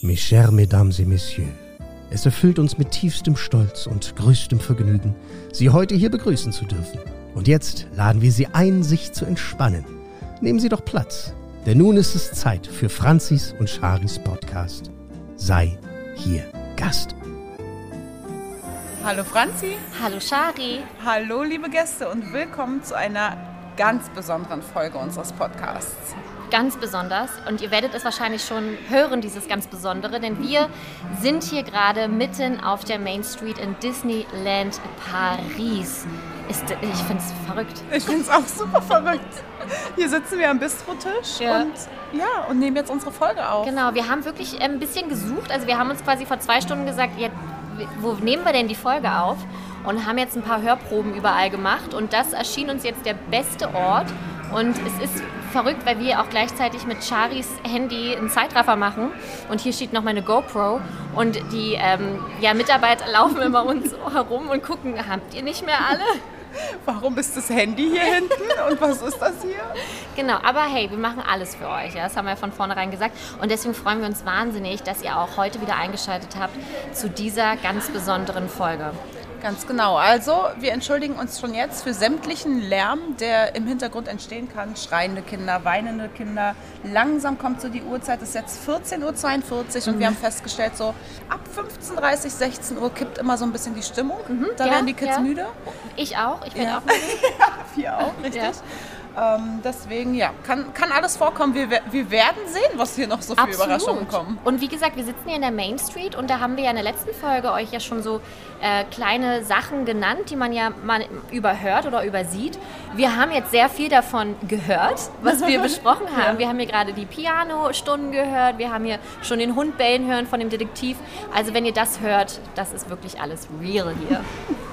Mes chers Mesdames et Messieurs, es erfüllt uns mit tiefstem Stolz und größtem Vergnügen, Sie heute hier begrüßen zu dürfen. Und jetzt laden wir Sie ein, sich zu entspannen. Nehmen Sie doch Platz, denn nun ist es Zeit für Franzis und Charis Podcast. Sei hier Gast. Hallo Franzi. Hallo Shari. Hallo liebe Gäste und willkommen zu einer ganz besonderen Folge unseres Podcasts ganz besonders. Und ihr werdet es wahrscheinlich schon hören, dieses ganz Besondere, denn wir sind hier gerade mitten auf der Main Street in Disneyland Paris. Ist, ich finde es verrückt. Ich finde es auch super verrückt. Hier sitzen wir am Bistrotisch ja. und ja, und nehmen jetzt unsere Folge auf. Genau, wir haben wirklich ein bisschen gesucht. Also wir haben uns quasi vor zwei Stunden gesagt, ja, wo nehmen wir denn die Folge auf? Und haben jetzt ein paar Hörproben überall gemacht. Und das erschien uns jetzt der beste Ort. Und es ist verrückt, weil wir auch gleichzeitig mit Charis Handy einen Zeitraffer machen. Und hier steht noch meine GoPro. Und die ähm, ja, Mitarbeiter laufen immer uns herum und gucken, habt ihr nicht mehr alle? Warum ist das Handy hier hinten und was ist das hier? Genau, aber hey, wir machen alles für euch. Ja? Das haben wir von vornherein gesagt. Und deswegen freuen wir uns wahnsinnig, dass ihr auch heute wieder eingeschaltet habt zu dieser ganz besonderen Folge. Ganz genau. Also, wir entschuldigen uns schon jetzt für sämtlichen Lärm, der im Hintergrund entstehen kann. Schreiende Kinder, weinende Kinder. Langsam kommt so die Uhrzeit. Es ist jetzt 14.42 Uhr und mhm. wir haben festgestellt, so ab 15.30 16 Uhr kippt immer so ein bisschen die Stimmung. Mhm. Da ja, werden die Kids ja. müde. Ich auch. Ich werde ja. auch müde. ja, wir auch, richtig. Ähm, deswegen, ja, kann, kann alles vorkommen. Wir, wir werden sehen, was hier noch so für Absolut. Überraschungen kommen. Und wie gesagt, wir sitzen hier in der Main Street und da haben wir ja in der letzten Folge euch ja schon so äh, kleine Sachen genannt, die man ja mal überhört oder übersieht. Wir haben jetzt sehr viel davon gehört, was wir besprochen haben. Ja. Wir haben hier gerade die Piano-Stunden gehört, wir haben hier schon den Hund bellen hören von dem Detektiv. Also wenn ihr das hört, das ist wirklich alles real hier.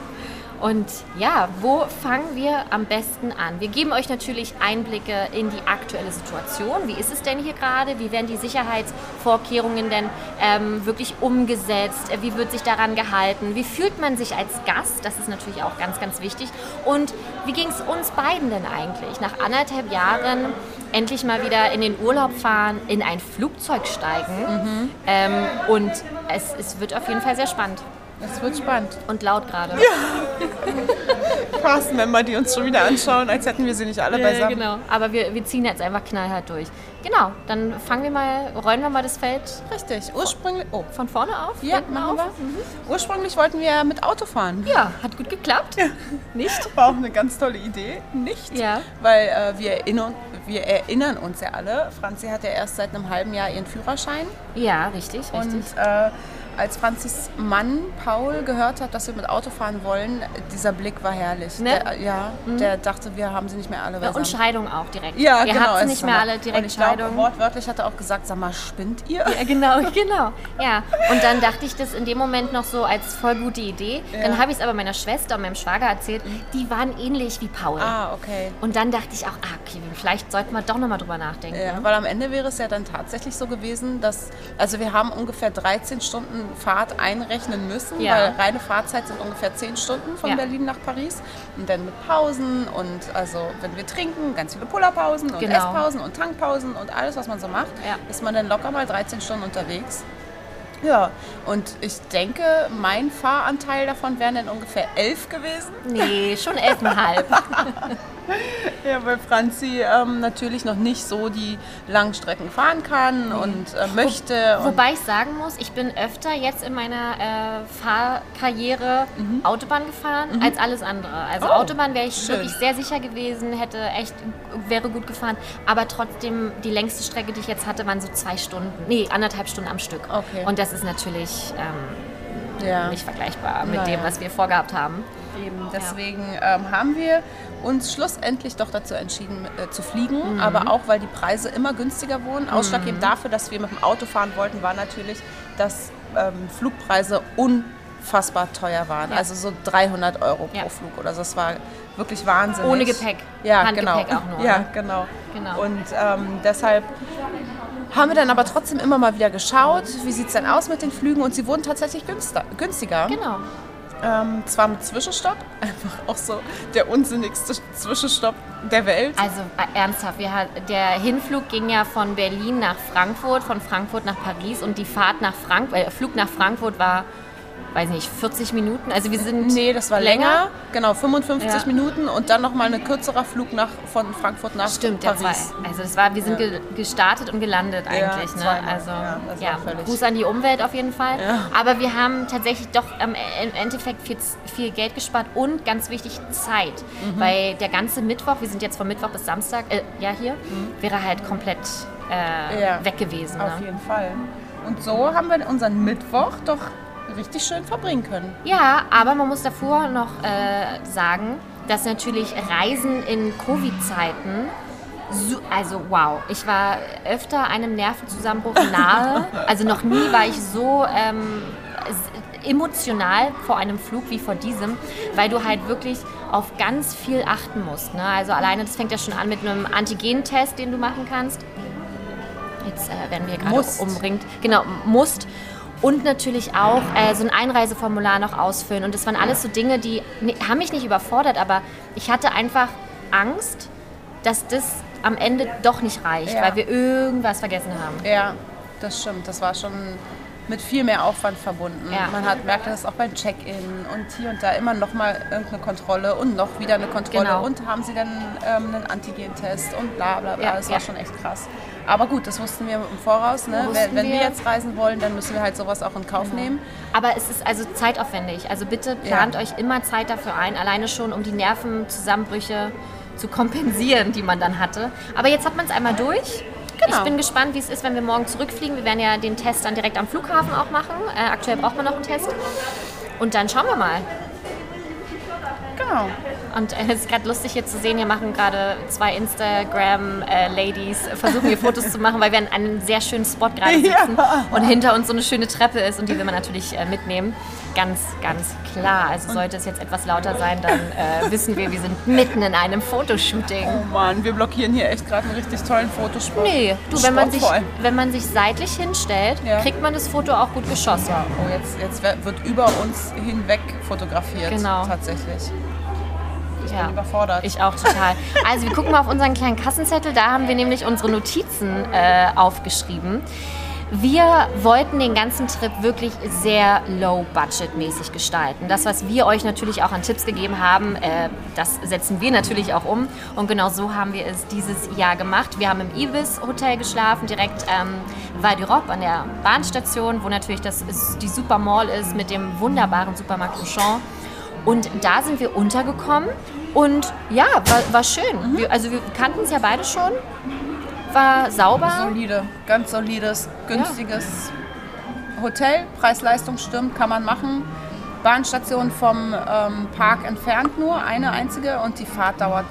Und ja, wo fangen wir am besten an? Wir geben euch natürlich Einblicke in die aktuelle Situation. Wie ist es denn hier gerade? Wie werden die Sicherheitsvorkehrungen denn ähm, wirklich umgesetzt? Wie wird sich daran gehalten? Wie fühlt man sich als Gast? Das ist natürlich auch ganz, ganz wichtig. Und wie ging es uns beiden denn eigentlich? Nach anderthalb Jahren endlich mal wieder in den Urlaub fahren, in ein Flugzeug steigen. Mhm. Ähm, und es, es wird auf jeden Fall sehr spannend. Es wird spannend. Und laut gerade. Ja. Wir die uns schon wieder anschauen, als hätten wir sie nicht alle ja, beisammen. Genau, aber wir, wir ziehen jetzt einfach knallhart durch. Genau, dann fangen wir mal, rollen wir mal das Feld. Richtig, ursprünglich. Oh. Von vorne auf? Ja, machen auf. wir. Mhm. Ursprünglich wollten wir mit Auto fahren. Ja, hat gut geklappt. Ja. Nicht? War auch eine ganz tolle Idee. Nicht? Ja. Weil äh, wir, erinnern, wir erinnern uns ja alle, Franzi hat ja erst seit einem halben Jahr ihren Führerschein. Ja, richtig, richtig. Und äh, als Franzis Mann Paul gehört hat, dass wir mit Auto fahren wollen, dieser Blick war herrlich. Ne? Der, ja, mhm. der dachte, wir haben sie nicht mehr alle beisammen. Und Scheidung auch direkt. Ja, ihr genau. habt sie nicht mehr alle direkt Und ich glaube, wortwörtlich hat er auch gesagt, sag mal, spinnt ihr? Ja, genau, genau. Ja, und dann dachte ich das in dem Moment noch so als voll gute Idee. Ja. Dann habe ich es aber meiner Schwester und meinem Schwager erzählt. Die waren ähnlich wie Paul. Ah, okay. Und dann dachte ich auch, ah, okay, vielleicht sollten wir doch nochmal drüber nachdenken. Ja, weil am Ende wäre es ja dann tatsächlich so gewesen, dass, also wir haben ungefähr 13 Stunden Fahrt einrechnen müssen, ja. weil reine Fahrzeit sind ungefähr 10 Stunden von ja. Berlin nach Paris. Und dann mit Pausen und also wenn wir trinken, ganz viele Pullerpausen und genau. Esspausen und Tankpausen und alles, was man so macht, ja. ist man dann locker mal 13 Stunden unterwegs. Ja, und ich denke, mein Fahranteil davon wären dann ungefähr elf gewesen. Nee, schon elfeinhalb. ja, weil Franzi ähm, natürlich noch nicht so die Langstrecken fahren kann mhm. und äh, möchte. Wo, wobei ich sagen muss, ich bin öfter jetzt in meiner äh, Fahrkarriere mhm. Autobahn gefahren mhm. als alles andere. Also oh, Autobahn wäre ich schön. wirklich sehr sicher gewesen, hätte echt, wäre gut gefahren. Aber trotzdem, die längste Strecke, die ich jetzt hatte, waren so zwei Stunden, nee, anderthalb Stunden am Stück. Okay. Und das ist natürlich ähm, ja. nicht vergleichbar mit naja. dem, was wir vorgehabt haben. Eben, deswegen ja. ähm, haben wir uns schlussendlich doch dazu entschieden äh, zu fliegen, mhm. aber auch weil die Preise immer günstiger wurden. Ausschlaggebend mhm. dafür, dass wir mit dem Auto fahren wollten, war natürlich, dass ähm, Flugpreise unfassbar teuer waren. Ja. Also so 300 Euro pro Flug oder so. Das war wirklich wahnsinnig. Ohne Gepäck. Ja, Handgepäck genau. auch nur. Ja, genau. genau. Und ähm, deshalb haben wir dann aber trotzdem immer mal wieder geschaut, wie sieht es denn aus mit den Flügen und sie wurden tatsächlich günstiger. Genau. Ähm, zwar mit Zwischenstopp, einfach auch so der unsinnigste Zwischenstopp der Welt. Also äh, ernsthaft, wir, der Hinflug ging ja von Berlin nach Frankfurt, von Frankfurt nach Paris und die Fahrt nach Frank äh, Flug nach Frankfurt war weiß nicht, 40 Minuten. Also wir sind. Nee, das war länger. länger. Genau, 55 ja. Minuten und dann nochmal ein kürzerer Flug nach, von Frankfurt nach Stimmt, Paris. War, also das war, wir sind ja. gestartet und gelandet eigentlich. Ja, ne? Also ja, Gruß an die Umwelt auf jeden Fall. Aber wir haben tatsächlich doch im Endeffekt viel, viel Geld gespart und ganz wichtig Zeit. Mhm. Weil der ganze Mittwoch, wir sind jetzt von Mittwoch bis Samstag, äh, ja hier, mhm. wäre halt komplett äh, weg gewesen. Auf ne? jeden Fall. Und so haben wir unseren Mittwoch doch richtig schön verbringen können. Ja, aber man muss davor noch äh, sagen, dass natürlich Reisen in Covid-Zeiten so, also wow, ich war öfter einem Nervenzusammenbruch nahe. Also noch nie war ich so ähm, emotional vor einem Flug wie vor diesem, weil du halt wirklich auf ganz viel achten musst. Ne? Also alleine, das fängt ja schon an mit einem Antigentest, den du machen kannst. Jetzt äh, werden wir gerade umringt. Genau, musst. Und natürlich auch äh, so ein Einreiseformular noch ausfüllen. Und das waren alles so Dinge, die ne, haben mich nicht überfordert, aber ich hatte einfach Angst, dass das am Ende doch nicht reicht, ja. weil wir irgendwas vergessen haben. Ja, das stimmt. Das war schon mit viel mehr Aufwand verbunden. Ja. Man hat merkt das auch beim Check-in und hier und da immer noch mal irgendeine Kontrolle und noch wieder eine Kontrolle genau. und haben sie dann ähm, einen Antigen-Test und bla bla bla. Ja, das war schon echt krass. Aber gut, das wussten wir im Voraus. Ne? Wenn, wenn wir. wir. jetzt reisen wollen, dann müssen wir halt sowas auch in Kauf genau. nehmen. Aber es ist also zeitaufwendig. Also bitte plant ja. euch immer Zeit dafür ein, alleine schon, um die Nervenzusammenbrüche zu kompensieren, die man dann hatte. Aber jetzt hat man es einmal durch. Genau. Ich bin gespannt, wie es ist, wenn wir morgen zurückfliegen. Wir werden ja den Test dann direkt am Flughafen auch machen. Äh, aktuell braucht man noch einen Test. Und dann schauen wir mal. Genau. Und äh, es ist gerade lustig hier zu sehen, hier machen gerade zwei Instagram-Ladies, äh, versuchen hier Fotos zu machen, weil wir an einem sehr schönen Spot gerade sitzen ja. und hinter uns so eine schöne Treppe ist und die will man natürlich äh, mitnehmen. Ganz, ganz klar. Also sollte es jetzt etwas lauter sein, dann äh, wissen wir, wir sind mitten in einem Fotoshooting. Oh Mann, wir blockieren hier echt gerade einen richtig tollen Fotospot. Nee, du, wenn man, sich, wenn man sich seitlich hinstellt, ja. kriegt man das Foto auch gut geschossen. Ja, oh, jetzt, jetzt wird über uns hinweg fotografiert. Genau. Tatsächlich. Ich ja. bin überfordert. Ich auch total. Also wir gucken mal auf unseren kleinen Kassenzettel. Da haben wir nämlich unsere Notizen äh, aufgeschrieben. Wir wollten den ganzen Trip wirklich sehr low-budget-mäßig gestalten. Das, was wir euch natürlich auch an Tipps gegeben haben, äh, das setzen wir natürlich auch um. Und genau so haben wir es dieses Jahr gemacht. Wir haben im Ibis Hotel geschlafen, direkt ähm, Val d'Europe an der Bahnstation, wo natürlich das ist, die Super Mall ist mit dem wunderbaren Supermarkt Auchan. Und da sind wir untergekommen und ja, war, war schön. Mhm. Wir, also wir kannten es ja beide schon. War sauber. Solide, ganz solides, günstiges ja. Hotel. Preis-Leistung stimmt, kann man machen. Bahnstation vom ähm, Park entfernt nur, eine einzige und die Fahrt dauert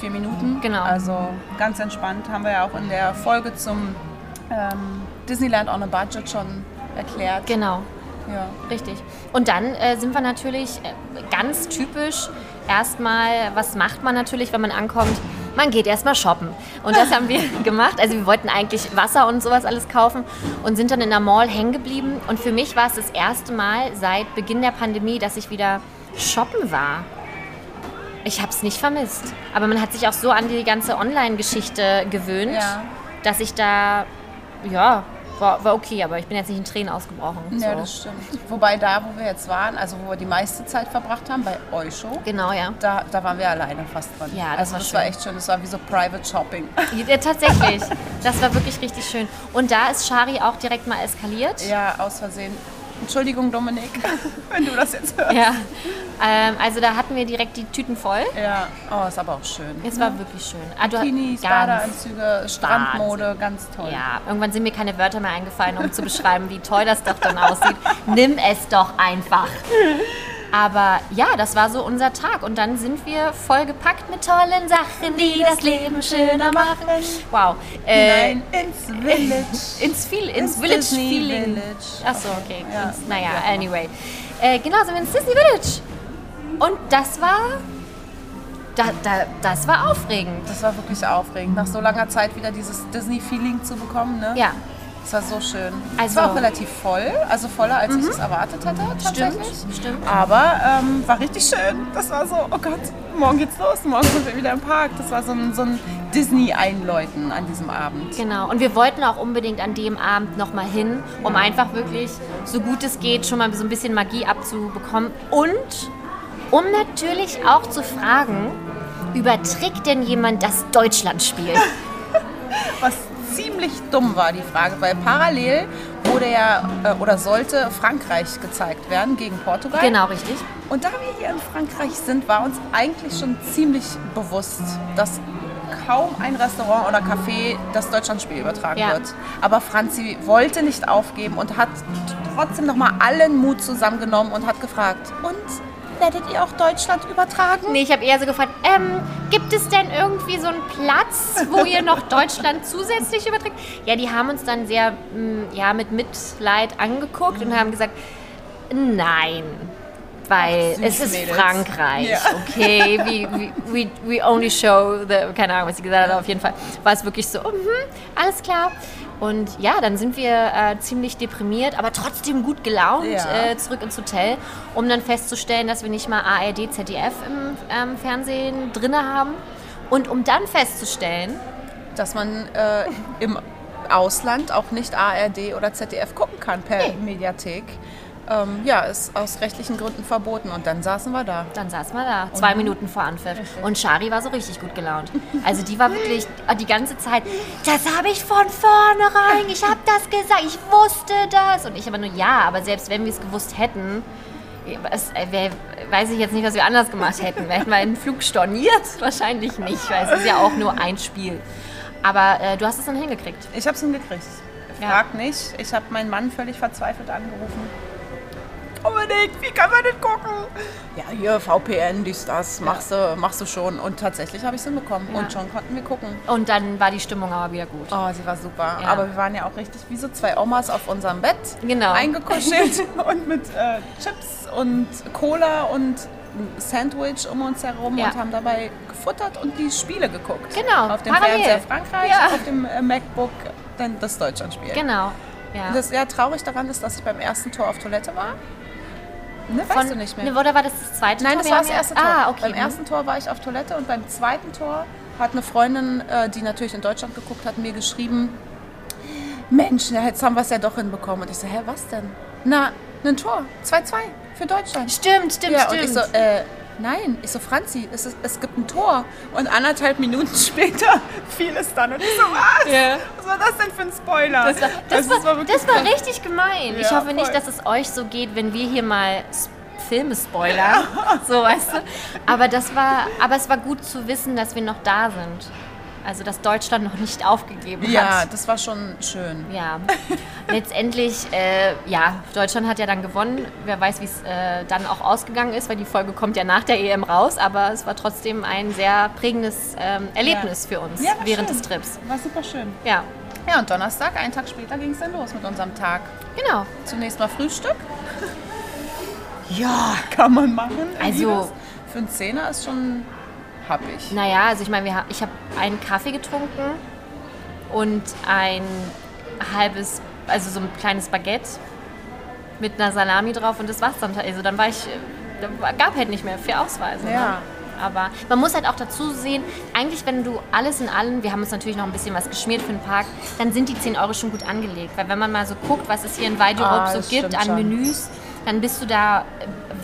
vier Minuten. Genau. Also ganz entspannt. Haben wir ja auch in der Folge zum ähm, Disneyland on a Budget schon erklärt. Genau. Ja. Richtig. Und dann äh, sind wir natürlich äh, ganz typisch erstmal, was macht man natürlich, wenn man ankommt? Man geht erstmal shoppen. Und das haben wir gemacht. Also wir wollten eigentlich Wasser und sowas alles kaufen und sind dann in der Mall hängen geblieben. Und für mich war es das erste Mal seit Beginn der Pandemie, dass ich wieder shoppen war. Ich habe es nicht vermisst. Aber man hat sich auch so an die ganze Online-Geschichte gewöhnt, ja. dass ich da ja, war, war okay, aber ich bin jetzt nicht in Tränen ausgebrochen. Ja, so. das stimmt. Wobei da, wo wir jetzt waren, also wo wir die meiste Zeit verbracht haben, bei Eusho. Genau, ja. Da, da waren wir alleine fast dran. Ja, das, also war, das schön. war echt schön. Das war wie so Private Shopping. Ja, tatsächlich. Das war wirklich richtig schön. Und da ist Shari auch direkt mal eskaliert. Ja, aus Versehen. Entschuldigung, Dominik, wenn du das jetzt hörst. Ja, ähm, also da hatten wir direkt die Tüten voll. Ja, oh, ist aber auch schön. Es war wirklich schön. Ah, Bikinis, Badeanzüge, Strandmode, ganz toll. Ja, irgendwann sind mir keine Wörter mehr eingefallen, um zu beschreiben, wie toll das doch dann aussieht. Nimm es doch einfach. Aber ja, das war so unser Tag. Und dann sind wir vollgepackt mit tollen Sachen, die das Leben schöner machen. Wow. Äh, Nein, ins Village. ins, Feel, ins, ins Village Disney Feeling. Village. Achso, okay. Ja. Ins, naja, anyway. Äh, genau, sind wir ins Disney Village. Und das war da, da, das war aufregend. Das war wirklich aufregend, nach so langer Zeit wieder dieses Disney-Feeling zu bekommen. Ne? Ja. Es war so schön. Also, es war auch relativ voll, also voller, als mhm. ich es erwartet hätte tatsächlich. Stimmt, stimmt. Aber ähm, war richtig schön. Das war so, oh Gott, morgen geht's los, morgen sind wir wieder im Park. Das war so ein, so ein Disney-Einläuten an diesem Abend. Genau, und wir wollten auch unbedingt an dem Abend nochmal hin, um ja. einfach wirklich, so gut es geht, schon mal so ein bisschen Magie abzubekommen. Und um natürlich auch zu fragen, überträgt denn jemand das Deutschlandspiel? Was ziemlich dumm war die Frage, weil parallel wurde ja äh, oder sollte Frankreich gezeigt werden gegen Portugal. Genau, richtig. Und da wir hier in Frankreich sind, war uns eigentlich schon ziemlich bewusst, dass kaum ein Restaurant oder Café das Deutschlandspiel übertragen ja. wird. Aber Franzi wollte nicht aufgeben und hat trotzdem nochmal allen Mut zusammengenommen und hat gefragt, und werdet ihr auch Deutschland übertragen? Nee, ich habe eher so gefragt, ähm, gibt es denn irgendwie so einen Platz, wo ihr noch Deutschland zusätzlich überträgt? Ja, die haben uns dann sehr mm, ja, mit Mitleid angeguckt und haben gesagt, nein, weil Ach, es ist Mädels. Frankreich, ja. okay? We, we, we only show the, keine Ahnung, was sie gesagt hat, auf jeden Fall war es wirklich so, mm -hmm, alles klar. Und ja, dann sind wir äh, ziemlich deprimiert, aber trotzdem gut gelaunt ja. äh, zurück ins Hotel, um dann festzustellen, dass wir nicht mal ARD, ZDF im ähm, Fernsehen drin haben. Und um dann festzustellen, dass man äh, im Ausland auch nicht ARD oder ZDF gucken kann per nee. Mediathek ähm, ja, ist aus rechtlichen Gründen verboten. Und dann saßen wir da. Dann saßen wir da, zwei und Minuten vor Anpfiff. Und Shari war so richtig gut gelaunt. Also die war wirklich die ganze Zeit, das habe ich von vornherein, ich habe das gesagt, ich wusste das. Und ich aber nur, ja, aber selbst wenn wir es gewusst hätten, es, äh, wär, weiß ich jetzt nicht, was wir anders gemacht hätten. Hätten wir einen Flug storniert? Wahrscheinlich nicht, weil es ist ja auch nur ein Spiel. Aber äh, du hast es dann hingekriegt. Ich habe es hingekriegt. Frag ja. nicht. Ich habe meinen Mann völlig verzweifelt angerufen unbedingt, wie kann man das gucken? Ja, hier VPN, dies, das, machst, ja. du, machst du schon. Und tatsächlich habe ich es hinbekommen. Ja. Und schon konnten wir gucken. Und dann war die Stimmung aber wieder gut. Oh, sie war super. Ja. Aber wir waren ja auch richtig wie so zwei Omas auf unserem Bett. Genau. Eingekuschelt und mit äh, Chips und Cola und Sandwich um uns herum ja. und haben dabei gefuttert und die Spiele geguckt. Genau. Auf dem Parallel. Fernseher Frankreich, ja. auf dem äh, MacBook dann das Deutschlandspiel. Genau. Ja. Das ja traurig daran ist, dass ich beim ersten Tor auf Toilette war. Ne, weißt Von, du nicht mehr. Ne, oder war das das zweite Nein, Tor? Nein, das war das erste Tor. Ah, okay. Beim ersten Tor war ich auf Toilette und beim zweiten Tor hat eine Freundin, äh, die natürlich in Deutschland geguckt hat, mir geschrieben, Mensch, jetzt haben wir es ja doch hinbekommen. Und ich so, hä, was denn? Na, ein Tor, 2-2 für Deutschland. Stimmt, stimmt, ja, stimmt. Und ich so, äh, nein. Ich so, Franzi, es, ist, es gibt ein Tor. Und anderthalb Minuten später fiel es dann. Und ich so, was? Yeah. Was war das denn für ein Spoiler? Das war, das das war, war das war richtig gemein. Ja, ich hoffe voll. nicht, dass es euch so geht, wenn wir hier mal Filme spoilern. Ja. So, weißt du? Aber, das war, aber es war gut zu wissen, dass wir noch da sind. Also, dass Deutschland noch nicht aufgegeben hat. Ja, das war schon schön. Ja. Letztendlich, äh, ja, Deutschland hat ja dann gewonnen. Wer weiß, wie es äh, dann auch ausgegangen ist, weil die Folge kommt ja nach der EM raus. Aber es war trotzdem ein sehr prägendes ähm, Erlebnis ja. für uns ja, während schön. des Trips. War super schön. Ja. Ja, und Donnerstag, einen Tag später, ging es dann los mit unserem Tag. Genau. Zunächst mal Frühstück. ja, kann man machen. Also. Für einen Zehner ist schon habe ich. Naja, also ich meine, ich habe einen Kaffee getrunken und ein halbes, also so ein kleines Baguette mit einer Salami drauf und das war's dann. Also dann war ich, da gab halt nicht mehr viel Ausweise. Ne? Ja. Ne? Aber man muss halt auch dazu sehen, eigentlich wenn du alles in allem, wir haben uns natürlich noch ein bisschen was geschmiert für den Park, dann sind die 10 Euro schon gut angelegt. Weil wenn man mal so guckt, was es hier in Weideurup ah, so gibt an schon. Menüs, dann bist du da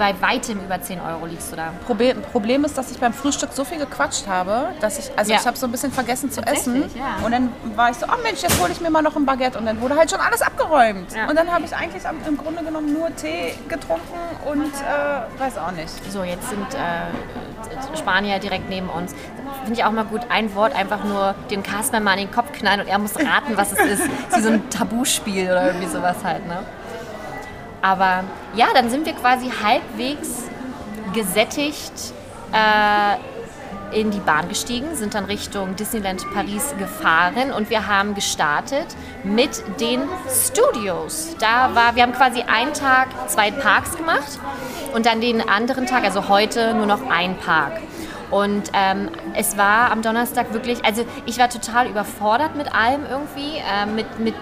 bei weitem über 10 Euro liegst du da. Problem, Problem ist, dass ich beim Frühstück so viel gequatscht habe, dass ich, also ja. ich habe so ein bisschen vergessen zu essen. Ja. Und dann war ich so, oh Mensch, jetzt hole ich mir mal noch ein Baguette. Und dann wurde halt schon alles abgeräumt. Ja. Und dann habe ich eigentlich im Grunde genommen nur Tee getrunken und äh, weiß auch nicht. So, jetzt sind äh, Spanier direkt neben uns. Finde ich auch mal gut, ein Wort einfach nur den Carsten mal in den Kopf knallen und er muss raten, was es ist. wie so ein Tabuspiel oder irgendwie sowas halt, ne? Aber ja, dann sind wir quasi halbwegs gesättigt äh, in die Bahn gestiegen, sind dann Richtung Disneyland Paris gefahren und wir haben gestartet mit den Studios. Da war, wir haben quasi einen Tag zwei Parks gemacht und dann den anderen Tag, also heute nur noch ein Park. Und ähm, es war am Donnerstag wirklich, also ich war total überfordert mit allem irgendwie, äh, mit, mit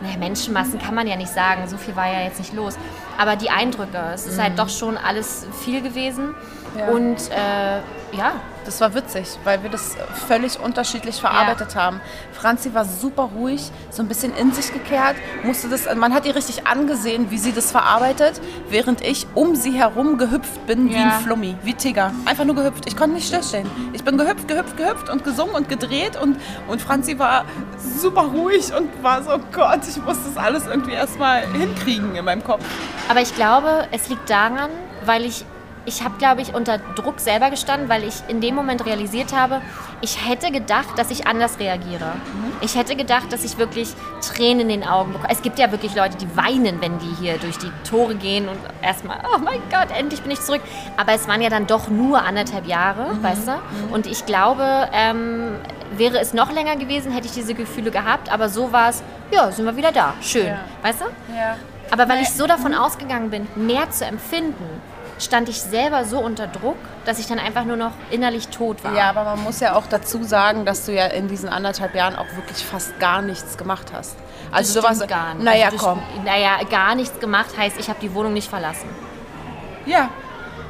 naja, Menschenmassen kann man ja nicht sagen, so viel war ja jetzt nicht los. Aber die Eindrücke, es ist halt mhm. halt doch schon alles viel gewesen. Ja. Und äh, ja, das war witzig, weil wir das völlig unterschiedlich verarbeitet ja. haben. Franzi war super ruhig, so ein bisschen in sich gekehrt, musste das, man hat ihr richtig angesehen, wie sie das verarbeitet, während ich um sie herum gehüpft bin ja. wie ein Flummi, wie Tigger. Einfach nur gehüpft. Ich konnte nicht stillstehen. Ich bin gehüpft, gehüpft, gehüpft und gesungen und gedreht und, und Franzi war super ruhig und war so, Gott, ich muss das alles irgendwie erstmal hinkriegen in meinem Kopf. Aber ich glaube, es liegt daran, weil ich ich habe, glaube ich, unter Druck selber gestanden, weil ich in dem Moment realisiert habe, ich hätte gedacht, dass ich anders reagiere. Mhm. Ich hätte gedacht, dass ich wirklich Tränen in den Augen bekomme. Es gibt ja wirklich Leute, die weinen, wenn die hier durch die Tore gehen und erstmal, oh mein Gott, endlich bin ich zurück. Aber es waren ja dann doch nur anderthalb Jahre, mhm. weißt du? Mhm. Und ich glaube, ähm, wäre es noch länger gewesen, hätte ich diese Gefühle gehabt. Aber so war es, ja, sind wir wieder da. Schön, ja. weißt du? Ja. Aber weil ich so davon ausgegangen bin, mehr zu empfinden, stand ich selber so unter Druck, dass ich dann einfach nur noch innerlich tot war. Ja, aber man muss ja auch dazu sagen, dass du ja in diesen anderthalb Jahren auch wirklich fast gar nichts gemacht hast. Also das sowas gar nicht. Naja, also komm. Naja, gar nichts gemacht heißt, ich habe die Wohnung nicht verlassen. Ja.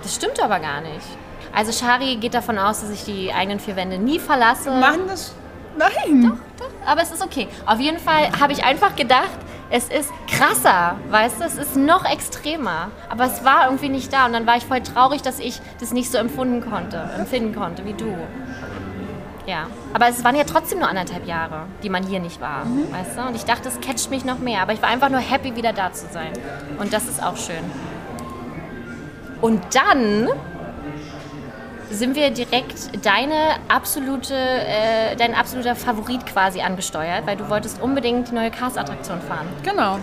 Das stimmt aber gar nicht. Also Shari geht davon aus, dass ich die eigenen vier Wände nie verlasse. Machen das? Nein. Doch, doch. Aber es ist okay. Auf jeden Fall habe ich einfach gedacht, es ist krasser, weißt du, es ist noch extremer. Aber es war irgendwie nicht da und dann war ich voll traurig, dass ich das nicht so empfunden konnte, empfinden konnte wie du. Ja, aber es waren ja trotzdem nur anderthalb Jahre, die man hier nicht war, mhm. weißt du? Und ich dachte, es catcht mich noch mehr, aber ich war einfach nur happy, wieder da zu sein. Und das ist auch schön. Und dann sind wir direkt deine absolute, äh, dein absoluter Favorit quasi angesteuert, weil du wolltest unbedingt die neue Cars-Attraktion fahren. Genau.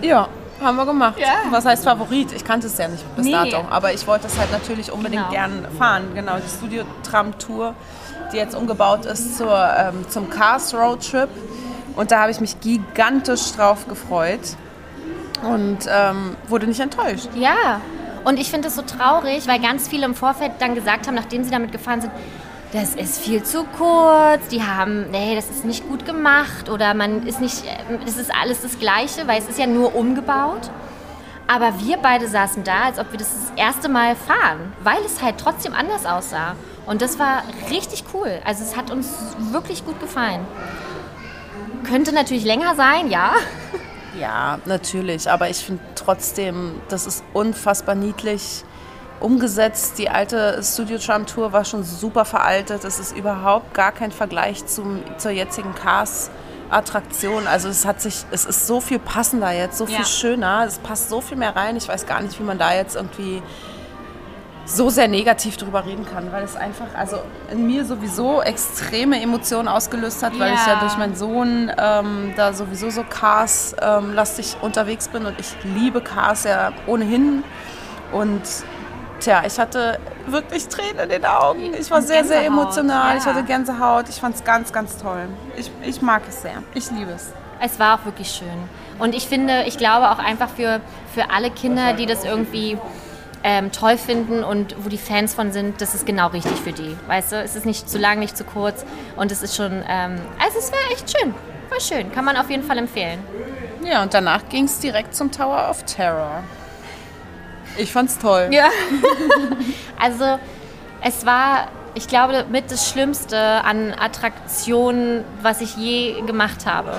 Ja, haben wir gemacht. Ja. Was heißt Favorit? Ich kannte es ja nicht bis nee. dato, aber ich wollte es halt natürlich unbedingt genau. gern fahren. Genau, die Studio Tram Tour, die jetzt umgebaut ist zur, ähm, zum Cars Road Trip. Und da habe ich mich gigantisch drauf gefreut und ähm, wurde nicht enttäuscht. Ja, und ich finde es so traurig, weil ganz viele im Vorfeld dann gesagt haben, nachdem sie damit gefahren sind, das ist viel zu kurz, die haben, nee, das ist nicht gut gemacht oder man ist nicht, es ist alles das Gleiche, weil es ist ja nur umgebaut. Aber wir beide saßen da, als ob wir das das erste Mal fahren, weil es halt trotzdem anders aussah. Und das war richtig cool. Also es hat uns wirklich gut gefallen. Könnte natürlich länger sein, ja. Ja, natürlich. Aber ich finde trotzdem, das ist unfassbar niedlich umgesetzt. Die alte Studio Tram Tour war schon super veraltet. Es ist überhaupt gar kein Vergleich zum, zur jetzigen Cars. Attraktion. Also es hat sich, es ist so viel passender jetzt, so viel ja. schöner. Es passt so viel mehr rein. Ich weiß gar nicht, wie man da jetzt irgendwie so sehr negativ drüber reden kann, weil es einfach, also in mir sowieso extreme Emotionen ausgelöst hat, weil ja. ich ja durch meinen Sohn ähm, da sowieso so Cars-lastig ähm, unterwegs bin und ich liebe Cars ja ohnehin. Und tja, ich hatte wirklich Tränen in den Augen. Ich war sehr, sehr emotional. Ja. Ich hatte Gänsehaut. Ich fand es ganz, ganz toll. Ich, ich mag es sehr. Ich liebe es. Es war auch wirklich schön. Und ich finde, ich glaube auch einfach für, für alle Kinder, die das irgendwie ähm, toll finden und wo die Fans von sind, das ist genau richtig für die. Weißt du, es ist nicht zu lang, nicht zu kurz und es ist schon, ähm, also es war echt schön. War schön, kann man auf jeden Fall empfehlen. Ja, und danach ging es direkt zum Tower of Terror. Ich fand's toll. Ja. also, es war, ich glaube, mit das Schlimmste an Attraktionen, was ich je gemacht habe.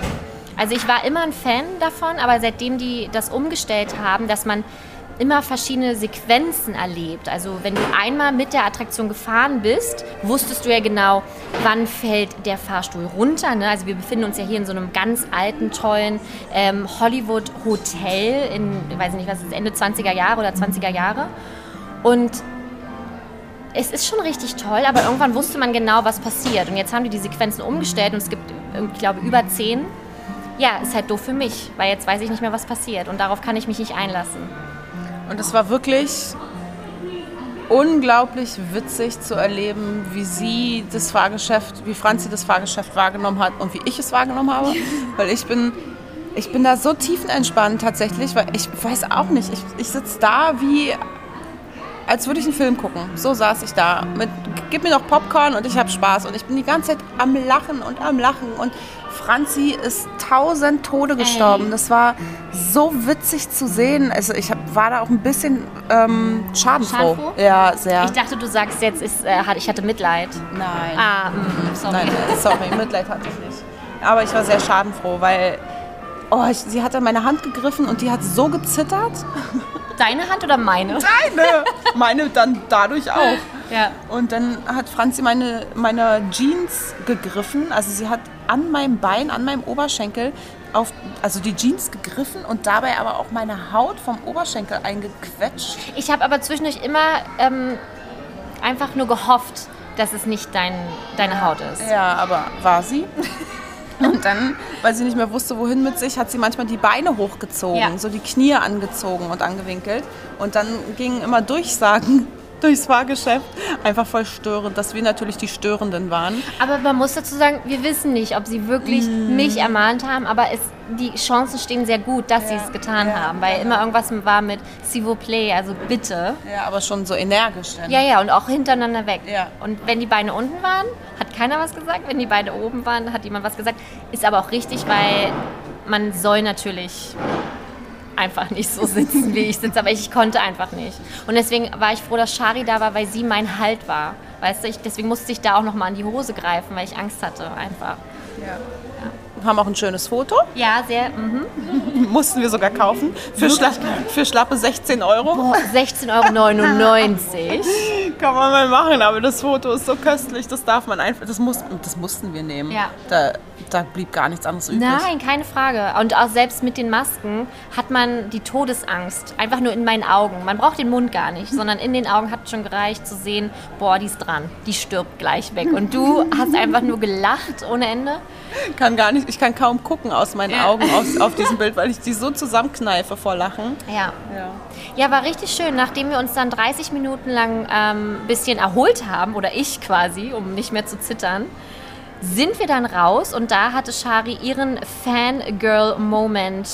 Also, ich war immer ein Fan davon, aber seitdem die das umgestellt haben, dass man immer verschiedene Sequenzen erlebt. Also wenn du einmal mit der Attraktion gefahren bist, wusstest du ja genau, wann fällt der Fahrstuhl runter. Ne? Also wir befinden uns ja hier in so einem ganz alten, tollen ähm, Hollywood-Hotel in, ich weiß nicht, was ist Ende 20er Jahre oder 20er Jahre. Und es ist schon richtig toll, aber irgendwann wusste man genau, was passiert. Und jetzt haben die die Sequenzen umgestellt und es gibt, ich glaube, über zehn. Ja, ist halt doof für mich, weil jetzt weiß ich nicht mehr, was passiert und darauf kann ich mich nicht einlassen. Und es war wirklich unglaublich witzig zu erleben, wie sie das Fahrgeschäft, wie Franzi das Fahrgeschäft wahrgenommen hat und wie ich es wahrgenommen habe. Weil ich bin, ich bin da so tiefenentspannt tatsächlich, weil ich weiß auch nicht, ich, ich sitze da wie als würde ich einen Film gucken. So saß ich da. Mit, gib mir noch Popcorn und ich habe Spaß. Und ich bin die ganze Zeit am Lachen und am Lachen. Und Franzi ist tausend Tode gestorben. Ey. Das war so witzig zu sehen. Also ich hab, war da auch ein bisschen ähm, schadenfroh. schadenfroh. Ja, sehr. Ich dachte, du sagst jetzt, ist, äh, ich hatte Mitleid. Nein. Ah, mh, mm, sorry. Nein, sorry, Mitleid hatte ich nicht. Aber ich war sehr schadenfroh, weil oh, ich, sie hat an meine Hand gegriffen und die hat so gezittert. Deine Hand oder meine? Deine! Meine dann dadurch auch. Ja. Und dann hat Franzi meine, meine Jeans gegriffen. Also sie hat an meinem Bein, an meinem Oberschenkel auf, also die Jeans gegriffen und dabei aber auch meine Haut vom Oberschenkel eingequetscht. Ich habe aber zwischendurch immer ähm, einfach nur gehofft, dass es nicht dein, deine Haut ist. Ja, aber war sie? Und dann, weil sie nicht mehr wusste, wohin mit sich, hat sie manchmal die Beine hochgezogen, ja. so die Knie angezogen und angewinkelt. Und dann gingen immer Durchsagen durchs Fahrgeschäft. Einfach voll störend, dass wir natürlich die Störenden waren. Aber man muss dazu sagen, wir wissen nicht, ob sie wirklich mm. mich ermahnt haben, aber es, die Chancen stehen sehr gut, dass ja. sie es getan ja. haben, weil ja. immer irgendwas war mit s'il vous plaît, also bitte. Ja, aber schon so energisch. Dann. Ja, ja, und auch hintereinander weg. Ja. Und wenn die Beine unten waren, hat keiner was gesagt. Wenn die Beine oben waren, hat jemand was gesagt. Ist aber auch richtig, weil man soll natürlich einfach nicht so sitzen, wie ich sitze, aber ich konnte einfach nicht. Und deswegen war ich froh, dass Shari da war, weil sie mein Halt war. Weißt du, ich, deswegen musste ich da auch nochmal an die Hose greifen, weil ich Angst hatte einfach. Ja haben auch ein schönes Foto. Ja, sehr. Mhm. Mussten wir sogar kaufen. Für, schla für schlappe 16 Euro. 16,99 Euro. Kann man mal machen, aber das Foto ist so köstlich, das darf man einfach, das, muss, das mussten wir nehmen. Ja. Da, da blieb gar nichts anderes übrig. Nein, keine Frage. Und auch selbst mit den Masken hat man die Todesangst. Einfach nur in meinen Augen. Man braucht den Mund gar nicht, sondern in den Augen hat schon gereicht zu sehen, boah, die ist dran. Die stirbt gleich weg. Und du hast einfach nur gelacht ohne Ende. Kann gar nicht, ich kann kaum gucken aus meinen ja. Augen aus, auf diesem Bild, weil ich die so zusammenkneife vor Lachen. Ja. ja. Ja, war richtig schön. Nachdem wir uns dann 30 Minuten lang ein ähm, bisschen erholt haben, oder ich quasi, um nicht mehr zu zittern, sind wir dann raus? Und da hatte Shari ihren Fangirl-Moment.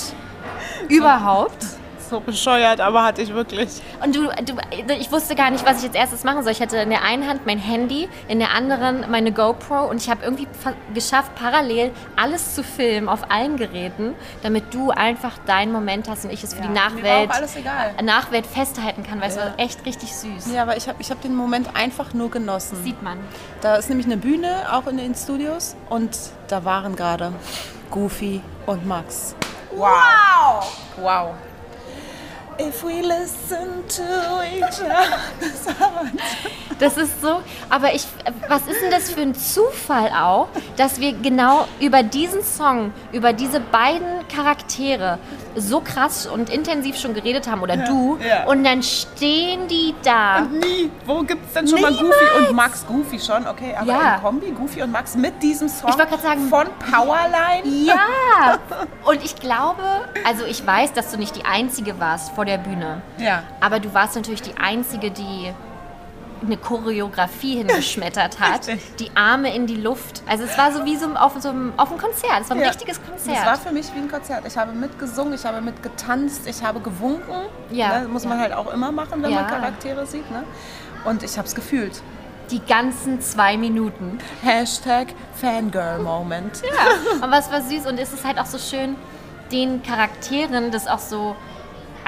Überhaupt so bescheuert, aber hatte ich wirklich. Und du, du, ich wusste gar nicht, was ich als erstes machen soll. Ich hatte in der einen Hand mein Handy, in der anderen meine GoPro und ich habe irgendwie geschafft, parallel alles zu filmen auf allen Geräten, damit du einfach deinen Moment hast und ich es für ja, die Nachwelt, Nachwelt festhalten kann, weil ja. es war echt richtig süß. Ja, aber ich habe ich hab den Moment einfach nur genossen. Sieht man. Da ist nämlich eine Bühne, auch in den Studios und da waren gerade Goofy und Max. Wow! Wow. If we listen to each other's hearts. Das ist so, aber ich, was ist denn das für ein Zufall auch, dass wir genau über diesen Song, über diese beiden Charaktere so krass und intensiv schon geredet haben, oder ja, du, ja. und dann stehen die da. Und nie. Wo gibt es denn schon Niemals. mal Goofy und Max? Goofy schon, okay, aber ja. im Kombi, Goofy und Max mit diesem Song sagen, von Powerline? Ja. und ich glaube, also ich weiß, dass du nicht die Einzige warst vor der Bühne. Ja. Aber du warst natürlich die Einzige, die eine Choreografie hingeschmettert hat, die Arme in die Luft. Also es war so wie so auf, so einem, auf einem Konzert, es war ein ja. richtiges Konzert. Es war für mich wie ein Konzert. Ich habe mitgesungen, ich habe mitgetanzt, ich habe gewunken. Ja. Ne? Muss man halt auch immer machen, wenn ja. man Charaktere sieht. Ne? Und ich habe es gefühlt. Die ganzen zwei Minuten. Hashtag Fangirl-Moment. Ja, und was war süß und es ist halt auch so schön, den Charakteren das auch so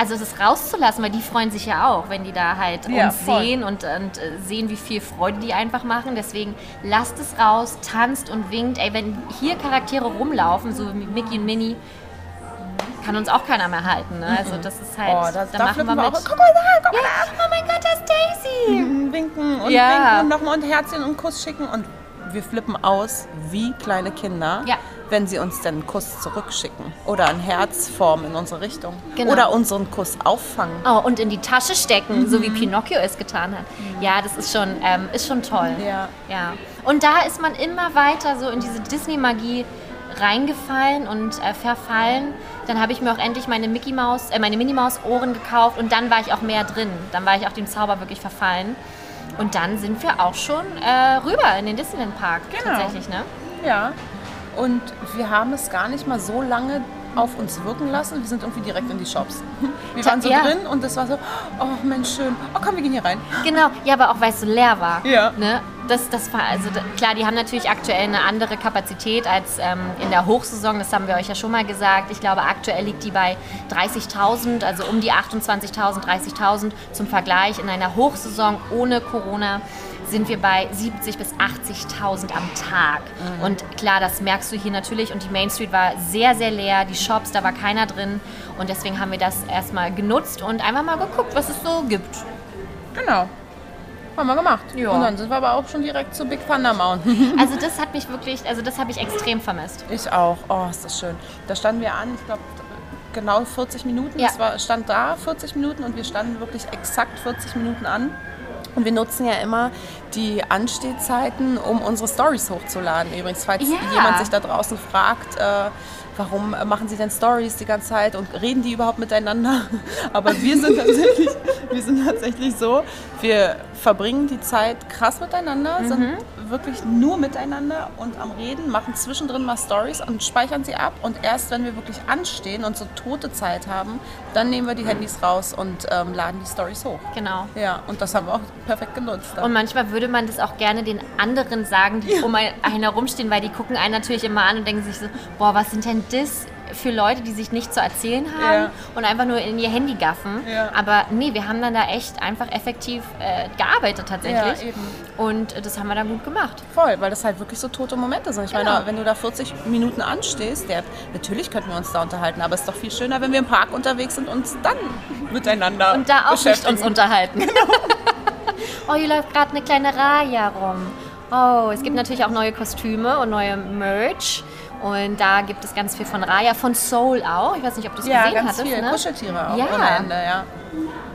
also das rauszulassen, weil die freuen sich ja auch, wenn die da halt ja, uns voll. sehen und, und äh, sehen, wie viel Freude die einfach machen. Deswegen lasst es raus, tanzt und winkt. Ey, wenn hier Charaktere rumlaufen, so wie Mickey und Minnie, kann uns auch keiner mehr halten. Ne? Also das ist halt, oh, das, da machen wir mit. Auch, guck mal da, guck mal da. Oh mein Gott, das ist Daisy. Mhm, winken und ja. winken und nochmal ein Herzchen und Kuss schicken und wir flippen aus wie kleine Kinder. Ja wenn sie uns dann einen Kuss zurückschicken oder ein Herz formen in unsere Richtung genau. oder unseren Kuss auffangen. Oh, und in die Tasche stecken, mhm. so wie Pinocchio es getan hat. Mhm. Ja, das ist schon, ähm, ist schon toll. Ja. ja. Und da ist man immer weiter so in diese Disney-Magie reingefallen und äh, verfallen. Dann habe ich mir auch endlich meine Mickey Maus, äh, meine Minnie Maus Ohren gekauft und dann war ich auch mehr drin. Dann war ich auch dem Zauber wirklich verfallen. Und dann sind wir auch schon äh, rüber in den Disneyland Park genau. tatsächlich, ne? Ja. Und wir haben es gar nicht mal so lange auf uns wirken lassen. Wir sind irgendwie direkt in die Shops. Wir waren so ja. drin und es war so, oh Mensch, schön. Oh komm, wir gehen hier rein. Genau, ja, aber auch weil es so leer war. Ja. Ne? Das, das war, also klar, die haben natürlich aktuell eine andere Kapazität als ähm, in der Hochsaison, das haben wir euch ja schon mal gesagt. Ich glaube, aktuell liegt die bei 30.000, also um die 28.000, 30.000 zum Vergleich. In einer Hochsaison ohne Corona sind wir bei 70.000 bis 80.000 am Tag. Mhm. Und klar, das merkst du hier natürlich. Und die Main Street war sehr, sehr leer. Die Shops, da war keiner drin. Und deswegen haben wir das erstmal genutzt und einfach mal geguckt, was es so gibt. Genau. Haben wir gemacht. Ja. Und dann sind wir aber auch schon direkt zu Big Thunder Mountain. also das hat mich wirklich, also das habe ich extrem vermisst. Ich auch. Oh, ist das schön. Da standen wir an, ich glaube genau 40 Minuten. Ja. Es war, stand da 40 Minuten und wir standen wirklich exakt 40 Minuten an. Und wir nutzen ja immer die Anstehzeiten, um unsere Stories hochzuladen. Übrigens, falls ja. jemand sich da draußen fragt, äh, warum machen sie denn Stories die ganze Zeit und reden die überhaupt miteinander? Aber wir sind tatsächlich, wir sind tatsächlich so, wir verbringen die Zeit krass miteinander, mhm. sind wirklich nur miteinander und am Reden, machen zwischendrin mal Stories und speichern sie ab. Und erst wenn wir wirklich anstehen und so tote Zeit haben, dann nehmen wir die Handys raus und ähm, laden die Stories hoch. Genau. Ja, und das haben wir auch perfekt genutzt. Dann. Und manchmal würde man das auch gerne den anderen sagen, die ja. um einen herumstehen, weil die gucken einen natürlich immer an und denken sich so, boah, was sind denn das für Leute, die sich nichts zu erzählen haben ja. und einfach nur in ihr Handy gaffen. Ja. Aber nee, wir haben dann da echt einfach effektiv äh, gearbeitet tatsächlich. Ja, und äh, das haben wir dann gut gemacht. Voll, weil das halt wirklich so tote Momente sind. Ich genau. meine, wenn du da 40 Minuten anstehst, der, natürlich könnten wir uns da unterhalten, aber es ist doch viel schöner, wenn wir im Park unterwegs sind und uns dann miteinander Und da auch nicht uns unterhalten. Genau. oh, hier läuft gerade eine kleine Raya rum. Oh, es gibt natürlich auch neue Kostüme und neue Merch. Und da gibt es ganz viel von Raya, von Soul auch. Ich weiß nicht, ob du es ja, gesehen ganz hattest. Viel. Ne? Kuscheltiere auch ja. ohne Ende, ja.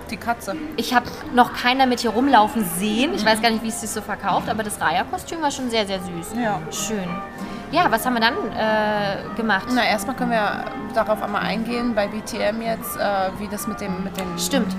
Die Katze. Ich habe noch keiner mit hier rumlaufen sehen. Ich weiß gar nicht, wie es sich so verkauft, aber das Raya-Kostüm war schon sehr, sehr süß. Ja. Schön. Ja, was haben wir dann äh, gemacht? Na, erstmal können wir darauf einmal eingehen, bei BTM jetzt, äh, wie das mit dem, mit dem Stimmt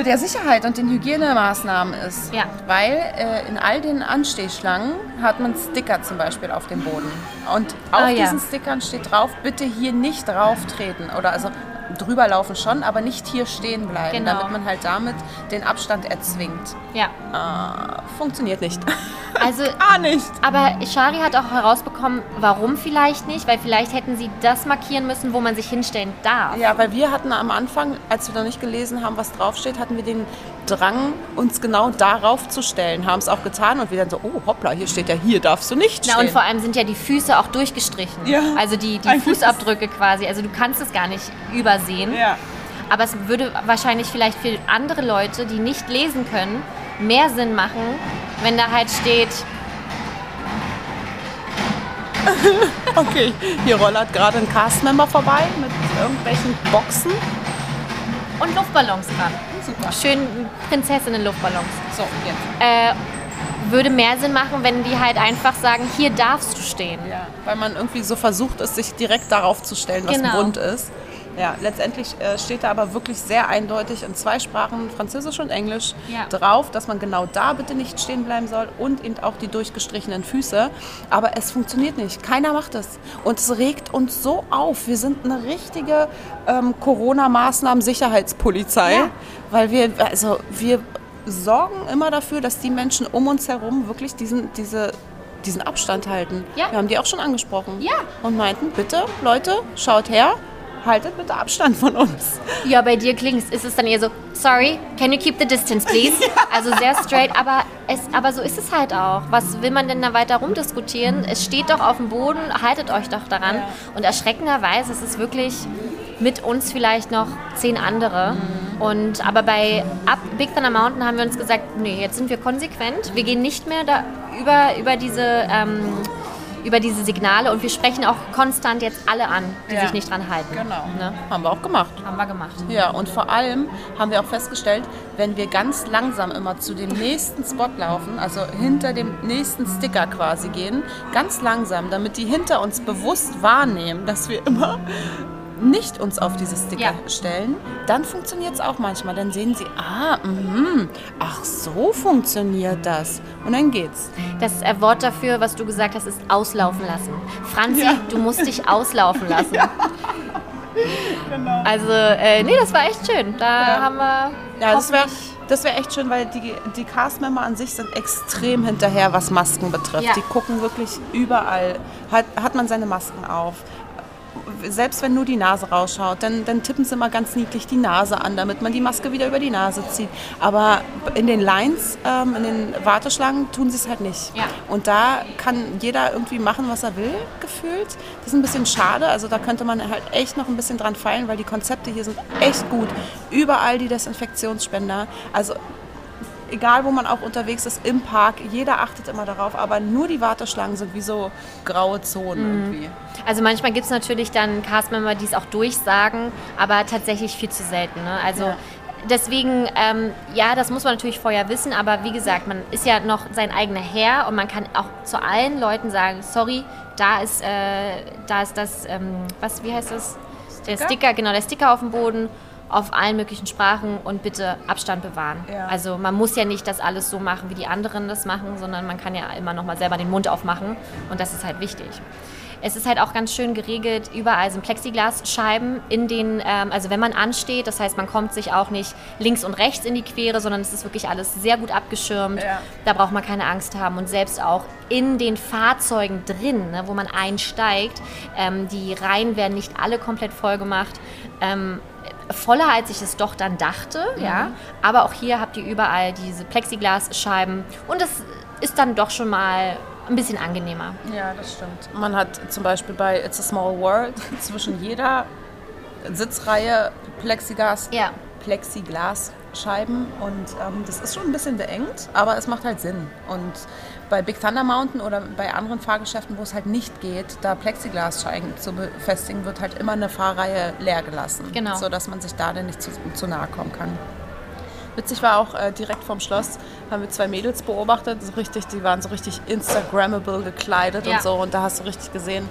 mit der Sicherheit und den Hygienemaßnahmen ist. Ja. Weil äh, in all den Anstehschlangen hat man Sticker zum Beispiel auf dem Boden. Und auf ah, diesen ja. Stickern steht drauf, bitte hier nicht drauf treten. Oder also drüber laufen schon, aber nicht hier stehen bleiben, genau. damit man halt damit den Abstand erzwingt. Ja. Äh, funktioniert nicht. Also gar nicht. Aber Shari hat auch herausbekommen, warum vielleicht nicht, weil vielleicht hätten sie das markieren müssen, wo man sich hinstellen darf. Ja, weil wir hatten am Anfang, als wir noch nicht gelesen haben, was draufsteht, hatten wir den Drang, uns genau darauf zu stellen, haben es auch getan und wir dann so, oh hoppla, hier steht ja, hier darfst du nicht stehen. Na und vor allem sind ja die Füße auch durchgestrichen. Ja. Also die, die Fußabdrücke quasi. Also du kannst es gar nicht übersehen. Ja. Aber es würde wahrscheinlich vielleicht für andere Leute, die nicht lesen können, mehr Sinn machen, wenn da halt steht. okay, hier rollert gerade ein Castmember vorbei mit irgendwelchen Boxen. Und Luftballons dran. Super. Schön Prinzessinnen-Luftballons. So, jetzt. Äh, würde mehr Sinn machen, wenn die halt einfach sagen, hier darfst du stehen. Ja, weil man irgendwie so versucht ist, sich direkt darauf zu stellen, was genau. Grund ist. Ja, letztendlich äh, steht da aber wirklich sehr eindeutig in zwei Sprachen, Französisch und Englisch, ja. drauf, dass man genau da bitte nicht stehen bleiben soll und eben auch die durchgestrichenen Füße. Aber es funktioniert nicht. Keiner macht es. Und es regt uns so auf. Wir sind eine richtige ähm, Corona-Maßnahmen-Sicherheitspolizei, ja. weil wir, also wir sorgen immer dafür, dass die Menschen um uns herum wirklich diesen, diese diesen Abstand halten. Ja. Wir haben die auch schon angesprochen. Ja. Und meinten, bitte, Leute, schaut her, haltet bitte Abstand von uns. Ja, bei dir klingt ist es dann eher so, sorry, can you keep the distance, please? Ja. Also sehr straight, aber, es, aber so ist es halt auch. Was will man denn da weiter rumdiskutieren? Es steht doch auf dem Boden, haltet euch doch daran. Ja. Und erschreckenderweise ist es wirklich mit uns vielleicht noch zehn andere. Mhm. Und, aber bei Up Big Thunder Mountain haben wir uns gesagt, nee, jetzt sind wir konsequent. Wir gehen nicht mehr da über, über diese... Ähm, über diese Signale und wir sprechen auch konstant jetzt alle an, die ja. sich nicht dran halten. Genau. Ne? Haben wir auch gemacht. Haben wir gemacht. Ja, und vor allem haben wir auch festgestellt, wenn wir ganz langsam immer zu dem nächsten Spot laufen, also hinter dem nächsten Sticker quasi gehen, ganz langsam, damit die hinter uns bewusst wahrnehmen, dass wir immer nicht uns auf diese Sticker ja. stellen, dann funktioniert es auch manchmal. Dann sehen sie, ah, mh, ach so funktioniert das. Und dann geht's. Das Wort dafür, was du gesagt hast, ist auslaufen lassen. Franzi, ja. du musst dich auslaufen lassen. Ja. genau. Also, äh, nee, das war echt schön. Da ja. haben wir. Ja, das wäre das wäre echt schön, weil die, die Cast-Member an sich sind extrem hinterher, was Masken betrifft. Ja. Die gucken wirklich überall. Hat, hat man seine Masken auf? Selbst wenn nur die Nase rausschaut, dann, dann tippen sie immer ganz niedlich die Nase an, damit man die Maske wieder über die Nase zieht. Aber in den Lines, ähm, in den Warteschlangen tun sie es halt nicht. Ja. Und da kann jeder irgendwie machen, was er will, gefühlt. Das ist ein bisschen schade. Also da könnte man halt echt noch ein bisschen dran feilen, weil die Konzepte hier sind echt gut. Überall die Desinfektionsspender. Also egal wo man auch unterwegs ist, im Park, jeder achtet immer darauf, aber nur die Warteschlangen sind wie so graue Zonen mhm. irgendwie. Also manchmal gibt es natürlich dann Castmember, die es auch durchsagen, aber tatsächlich viel zu selten. Ne? Also ja. Deswegen, ähm, ja, das muss man natürlich vorher wissen, aber wie gesagt, man ist ja noch sein eigener Herr und man kann auch zu allen Leuten sagen, sorry, da ist, äh, da ist das, ähm, was, wie heißt das? Sticker? Der Sticker, genau, der Sticker auf dem Boden auf allen möglichen Sprachen und bitte Abstand bewahren. Ja. Also man muss ja nicht das alles so machen, wie die anderen das machen, sondern man kann ja immer noch mal selber den Mund aufmachen und das ist halt wichtig. Es ist halt auch ganz schön geregelt, überall sind Plexiglasscheiben in den, ähm, also wenn man ansteht, das heißt, man kommt sich auch nicht links und rechts in die Quere, sondern es ist wirklich alles sehr gut abgeschirmt. Ja. Da braucht man keine Angst haben und selbst auch in den Fahrzeugen drin, ne, wo man einsteigt, ähm, die Reihen werden nicht alle komplett voll gemacht. Ähm, voller, als ich es doch dann dachte. Mhm. Ja. Aber auch hier habt ihr überall diese Plexiglasscheiben und das ist dann doch schon mal ein bisschen angenehmer. Ja, das stimmt. Man hat zum Beispiel bei It's a Small World zwischen jeder Sitzreihe Plexiglas, ja. Plexiglasscheiben und ähm, das ist schon ein bisschen beengt, aber es macht halt Sinn. Und bei Big Thunder Mountain oder bei anderen Fahrgeschäften, wo es halt nicht geht, da Plexiglasscheiben zu befestigen, wird halt immer eine Fahrreihe leer gelassen, genau. sodass man sich da dann nicht zu, zu nahe kommen kann. Witzig war auch äh, direkt vorm Schloss, haben wir zwei Mädels beobachtet, so richtig, die waren so richtig Instagrammable gekleidet ja. und so und da hast du richtig gesehen,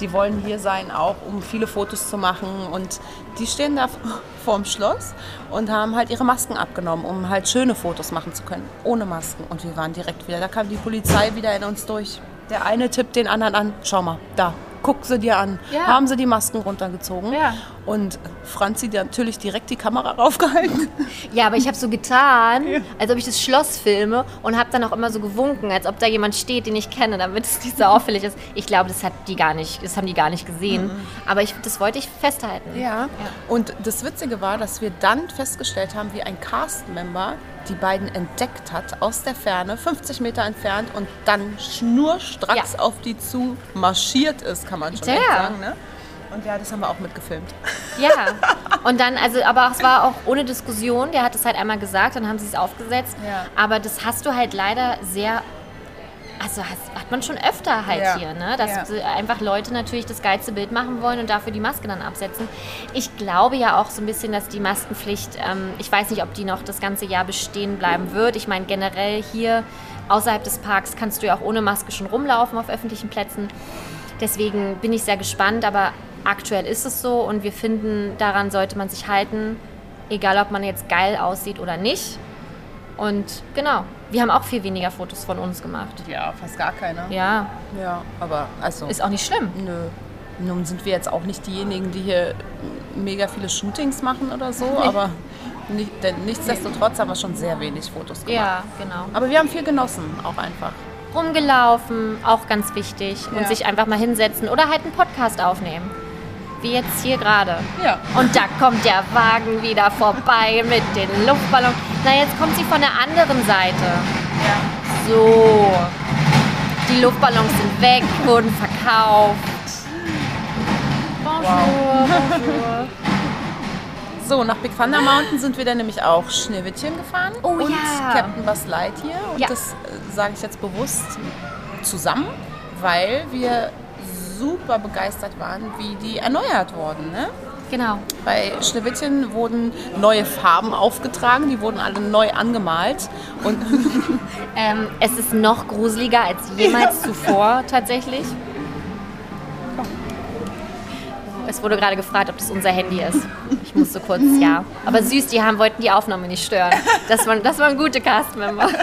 die wollen hier sein, auch um viele Fotos zu machen. Und die stehen da vorm Schloss und haben halt ihre Masken abgenommen, um halt schöne Fotos machen zu können, ohne Masken. Und wir waren direkt wieder, da kam die Polizei wieder in uns durch. Der eine tippt den anderen an, schau mal, da, guck sie dir an. Ja. Haben sie die Masken runtergezogen. Ja. Und Franzi natürlich direkt die Kamera raufgehalten. Ja, aber ich habe so getan, ja. als ob ich das Schloss filme und habe dann auch immer so gewunken, als ob da jemand steht, den ich kenne, damit es nicht so auffällig ist. Ich glaube, das, hat die gar nicht, das haben die gar nicht gesehen. Mhm. Aber ich, das wollte ich festhalten. Ja. Und das Witzige war, dass wir dann festgestellt haben, wie ein Cast-Member die beiden entdeckt hat aus der Ferne, 50 Meter entfernt und dann schnurstracks ja. auf die zu marschiert ist, kann man schon ja. sagen. Ne? Und ja, das haben wir auch mitgefilmt. Ja, und dann, also, aber es war auch ohne Diskussion, der hat es halt einmal gesagt, dann haben sie es aufgesetzt. Ja. Aber das hast du halt leider sehr also hat man schon öfter halt ja. hier, ne? dass ja. einfach Leute natürlich das geilste Bild machen wollen und dafür die Maske dann absetzen. Ich glaube ja auch so ein bisschen, dass die Maskenpflicht, ähm, ich weiß nicht, ob die noch das ganze Jahr bestehen bleiben wird. Ich meine, generell hier außerhalb des Parks kannst du ja auch ohne Maske schon rumlaufen auf öffentlichen Plätzen. Deswegen bin ich sehr gespannt, aber aktuell ist es so und wir finden, daran sollte man sich halten, egal ob man jetzt geil aussieht oder nicht. Und genau, wir haben auch viel weniger Fotos von uns gemacht. Ja, fast gar keine. Ja. Ja, aber also. Ist auch nicht schlimm. Nö. Nun sind wir jetzt auch nicht diejenigen, die hier mega viele Shootings machen oder so, nee. aber nicht, denn nichtsdestotrotz haben wir schon sehr wenig Fotos gemacht. Ja, genau. Aber wir haben viel genossen, auch einfach. Rumgelaufen, auch ganz wichtig. Ja. Und sich einfach mal hinsetzen oder halt einen Podcast aufnehmen wie jetzt hier gerade. Ja. Und da kommt der Wagen wieder vorbei mit den Luftballons. Na, jetzt kommt sie von der anderen Seite. Ja. So. Die Luftballons sind weg, wurden verkauft. Bonjour, wow. bonjour. So, nach Big Thunder Mountain sind wir dann nämlich auch Schneewittchen gefahren oh, und ja. Captain Buzz Lightyear. Und ja. das äh, sage ich jetzt bewusst zusammen, weil wir super begeistert waren, wie die erneuert wurden. Ne? Genau. Bei Schneewittchen wurden neue Farben aufgetragen, die wurden alle neu angemalt. Und ähm, es ist noch gruseliger als jemals zuvor tatsächlich. Es wurde gerade gefragt, ob das unser Handy ist. Ich musste kurz, ja. Aber süß, die haben, wollten die Aufnahme nicht stören. Das waren, das waren gute Cast-Member.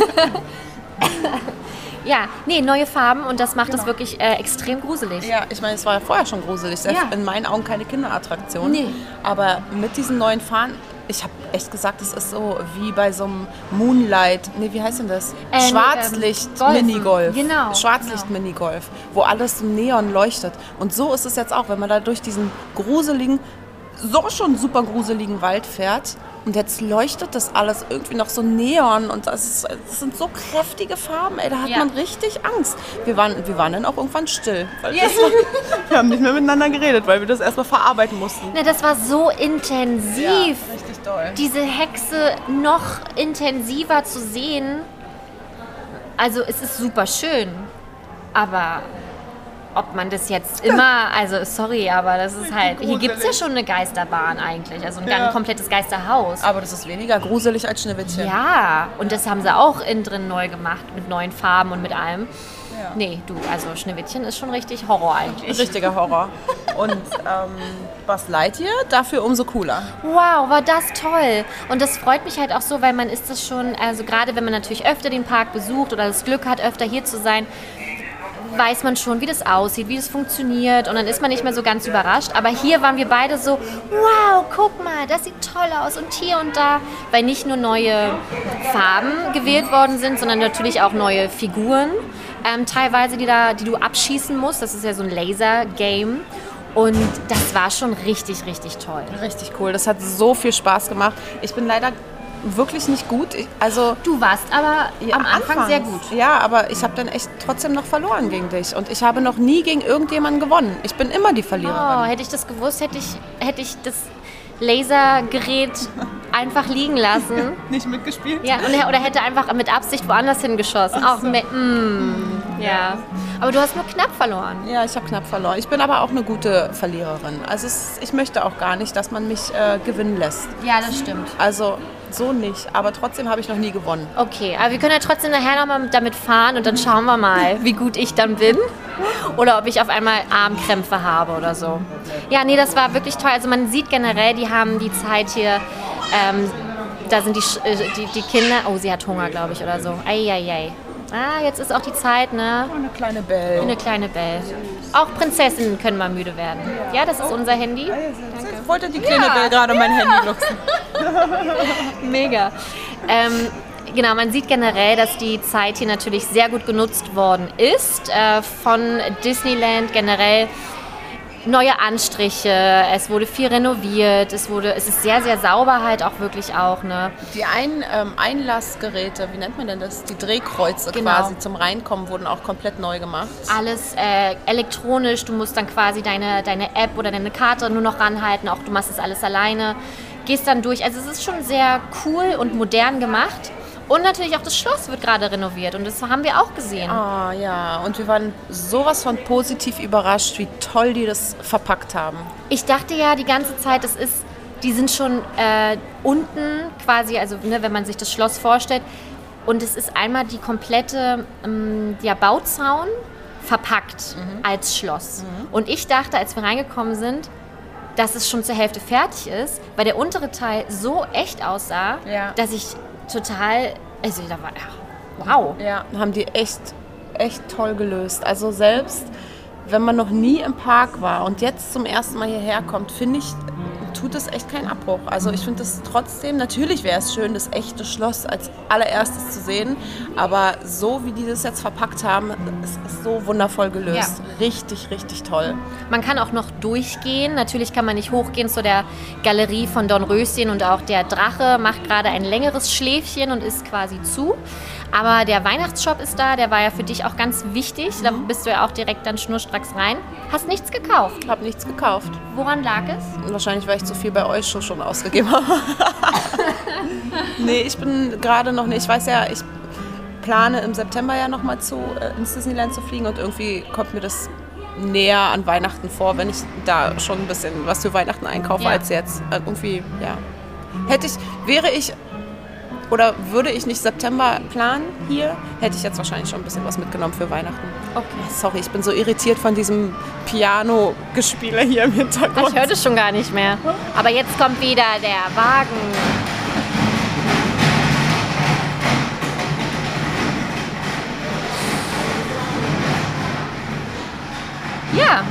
Ja, nee, neue Farben und das macht es genau. wirklich äh, extrem gruselig. Ja, ich meine, es war ja vorher schon gruselig. Ja. In meinen Augen keine Kinderattraktion. Nee. Aber mit diesen neuen Farben, ich habe echt gesagt, es ist so wie bei so einem Moonlight, nee, wie heißt denn das? Ähm, Schwarzlicht-Minigolf. Ähm, genau. Schwarzlicht-Minigolf, wo alles neon leuchtet. Und so ist es jetzt auch, wenn man da durch diesen gruseligen, so schon super gruseligen Wald fährt und jetzt leuchtet das alles irgendwie noch so neon und das, ist, das sind so kräftige Farben, ey, da hat ja. man richtig Angst. Wir waren, wir waren dann auch irgendwann still. Weil yeah. war, wir haben nicht mehr miteinander geredet, weil wir das erstmal verarbeiten mussten. Na, das war so intensiv. Ja, richtig doll. Diese Hexe noch intensiver zu sehen. Also es ist super schön, aber ob man das jetzt immer, also sorry, aber das ist halt, hier gibt es ja schon eine Geisterbahn eigentlich, also ein ja. komplettes Geisterhaus. Aber das ist weniger gruselig als Schneewittchen. Ja, und das haben sie auch innen drin neu gemacht, mit neuen Farben und mit allem. Ja. Nee, du, also Schneewittchen ist schon richtig Horror eigentlich. Richtiger Horror. Und ähm, Buzz Lightyear dafür umso cooler. Wow, war das toll. Und das freut mich halt auch so, weil man ist das schon, also gerade wenn man natürlich öfter den Park besucht oder das Glück hat, öfter hier zu sein, weiß man schon, wie das aussieht, wie das funktioniert und dann ist man nicht mehr so ganz überrascht. Aber hier waren wir beide so, wow, guck mal, das sieht toll aus und hier und da, weil nicht nur neue Farben gewählt worden sind, sondern natürlich auch neue Figuren, ähm, teilweise, die, da, die du abschießen musst. Das ist ja so ein Laser-Game. Und das war schon richtig, richtig toll. Richtig cool. Das hat so viel Spaß gemacht. Ich bin leider wirklich nicht gut. Ich, also du warst aber ja, am Anfang Anfangs, sehr gut. Ja, aber ich habe dann echt trotzdem noch verloren gegen dich und ich habe noch nie gegen irgendjemanden gewonnen. Ich bin immer die Verliererin. Oh, hätte ich das gewusst, hätte ich, hätte ich das Lasergerät einfach liegen lassen. Nicht mitgespielt? Ja, oder hätte einfach mit Absicht woanders hingeschossen. Auch so. mit, mm, ja. Aber du hast nur knapp verloren. Ja, ich habe knapp verloren. Ich bin aber auch eine gute Verliererin. Also es, ich möchte auch gar nicht, dass man mich äh, gewinnen lässt. Ja, das stimmt. Also so nicht, aber trotzdem habe ich noch nie gewonnen. Okay, aber wir können ja trotzdem nachher nochmal damit fahren und dann schauen wir mal, wie gut ich dann bin oder ob ich auf einmal Armkrämpfe habe oder so. Ja, nee, das war wirklich toll. Also man sieht generell, die haben die Zeit hier, ähm, da sind die, äh, die, die Kinder, oh, sie hat Hunger, glaube ich, oder so. Eieiei. Ah, jetzt ist auch die Zeit, ne? Oh, eine kleine Belle. Eine kleine Belle. Auch Prinzessinnen können mal müde werden. Ja, das ist unser Handy. Danke. Ich wollte die kleine ja, Belle gerade ja. mein Handy nutzen. Mega. Ähm, genau, man sieht generell, dass die Zeit hier natürlich sehr gut genutzt worden ist äh, von Disneyland generell neue Anstriche, es wurde viel renoviert, es wurde, es ist sehr, sehr sauber halt auch wirklich auch. Ne? Die Ein, ähm, Einlassgeräte, wie nennt man denn das? Die Drehkreuze genau. quasi zum Reinkommen wurden auch komplett neu gemacht. Alles äh, elektronisch, du musst dann quasi deine, deine App oder deine Karte nur noch ranhalten, auch du machst das alles alleine, gehst dann durch. Also es ist schon sehr cool und modern gemacht. Und natürlich auch das Schloss wird gerade renoviert und das haben wir auch gesehen. Ah ja, und wir waren sowas von positiv überrascht, wie toll die das verpackt haben. Ich dachte ja die ganze Zeit, es ist, die sind schon äh, unten quasi, also ne, wenn man sich das Schloss vorstellt. Und es ist einmal die komplette ähm, der Bauzaun verpackt mhm. als Schloss. Mhm. Und ich dachte, als wir reingekommen sind, dass es schon zur Hälfte fertig ist, weil der untere Teil so echt aussah, ja. dass ich total, also da war, wow. Ja, haben die echt, echt toll gelöst. Also selbst wenn man noch nie im Park war und jetzt zum ersten Mal hierher kommt, finde ich, tut es echt keinen Abbruch. Also ich finde es trotzdem, natürlich wäre es schön, das echte Schloss als allererstes zu sehen, aber so wie die das jetzt verpackt haben, es ist so wundervoll gelöst. Ja. Richtig, richtig toll. Man kann auch noch durchgehen. Natürlich kann man nicht hochgehen zu der Galerie von Dornröschen und auch der Drache macht gerade ein längeres Schläfchen und ist quasi zu. Aber der Weihnachtsshop ist da, der war ja für dich auch ganz wichtig. Da bist du ja auch direkt dann schnurstracks rein. Hast nichts gekauft? Hab nichts gekauft. Woran lag es? Wahrscheinlich, weil ich zu viel bei euch schon, schon ausgegeben habe. nee, ich bin gerade noch nicht. Ich weiß ja, ich plane im September ja nochmal zu, äh, ins Disneyland zu fliegen und irgendwie kommt mir das näher an Weihnachten vor, wenn ich da schon ein bisschen was für Weihnachten einkaufe ja. als jetzt. Äh, irgendwie, ja. Hätte ich, wäre ich oder würde ich nicht September planen hier, hätte ich jetzt wahrscheinlich schon ein bisschen was mitgenommen für Weihnachten. Okay. Ah, sorry, ich bin so irritiert von diesem Piano-Gespiele hier im Hintergrund. Ich höre das schon gar nicht mehr. Aber jetzt kommt wieder der Wagen. Ja,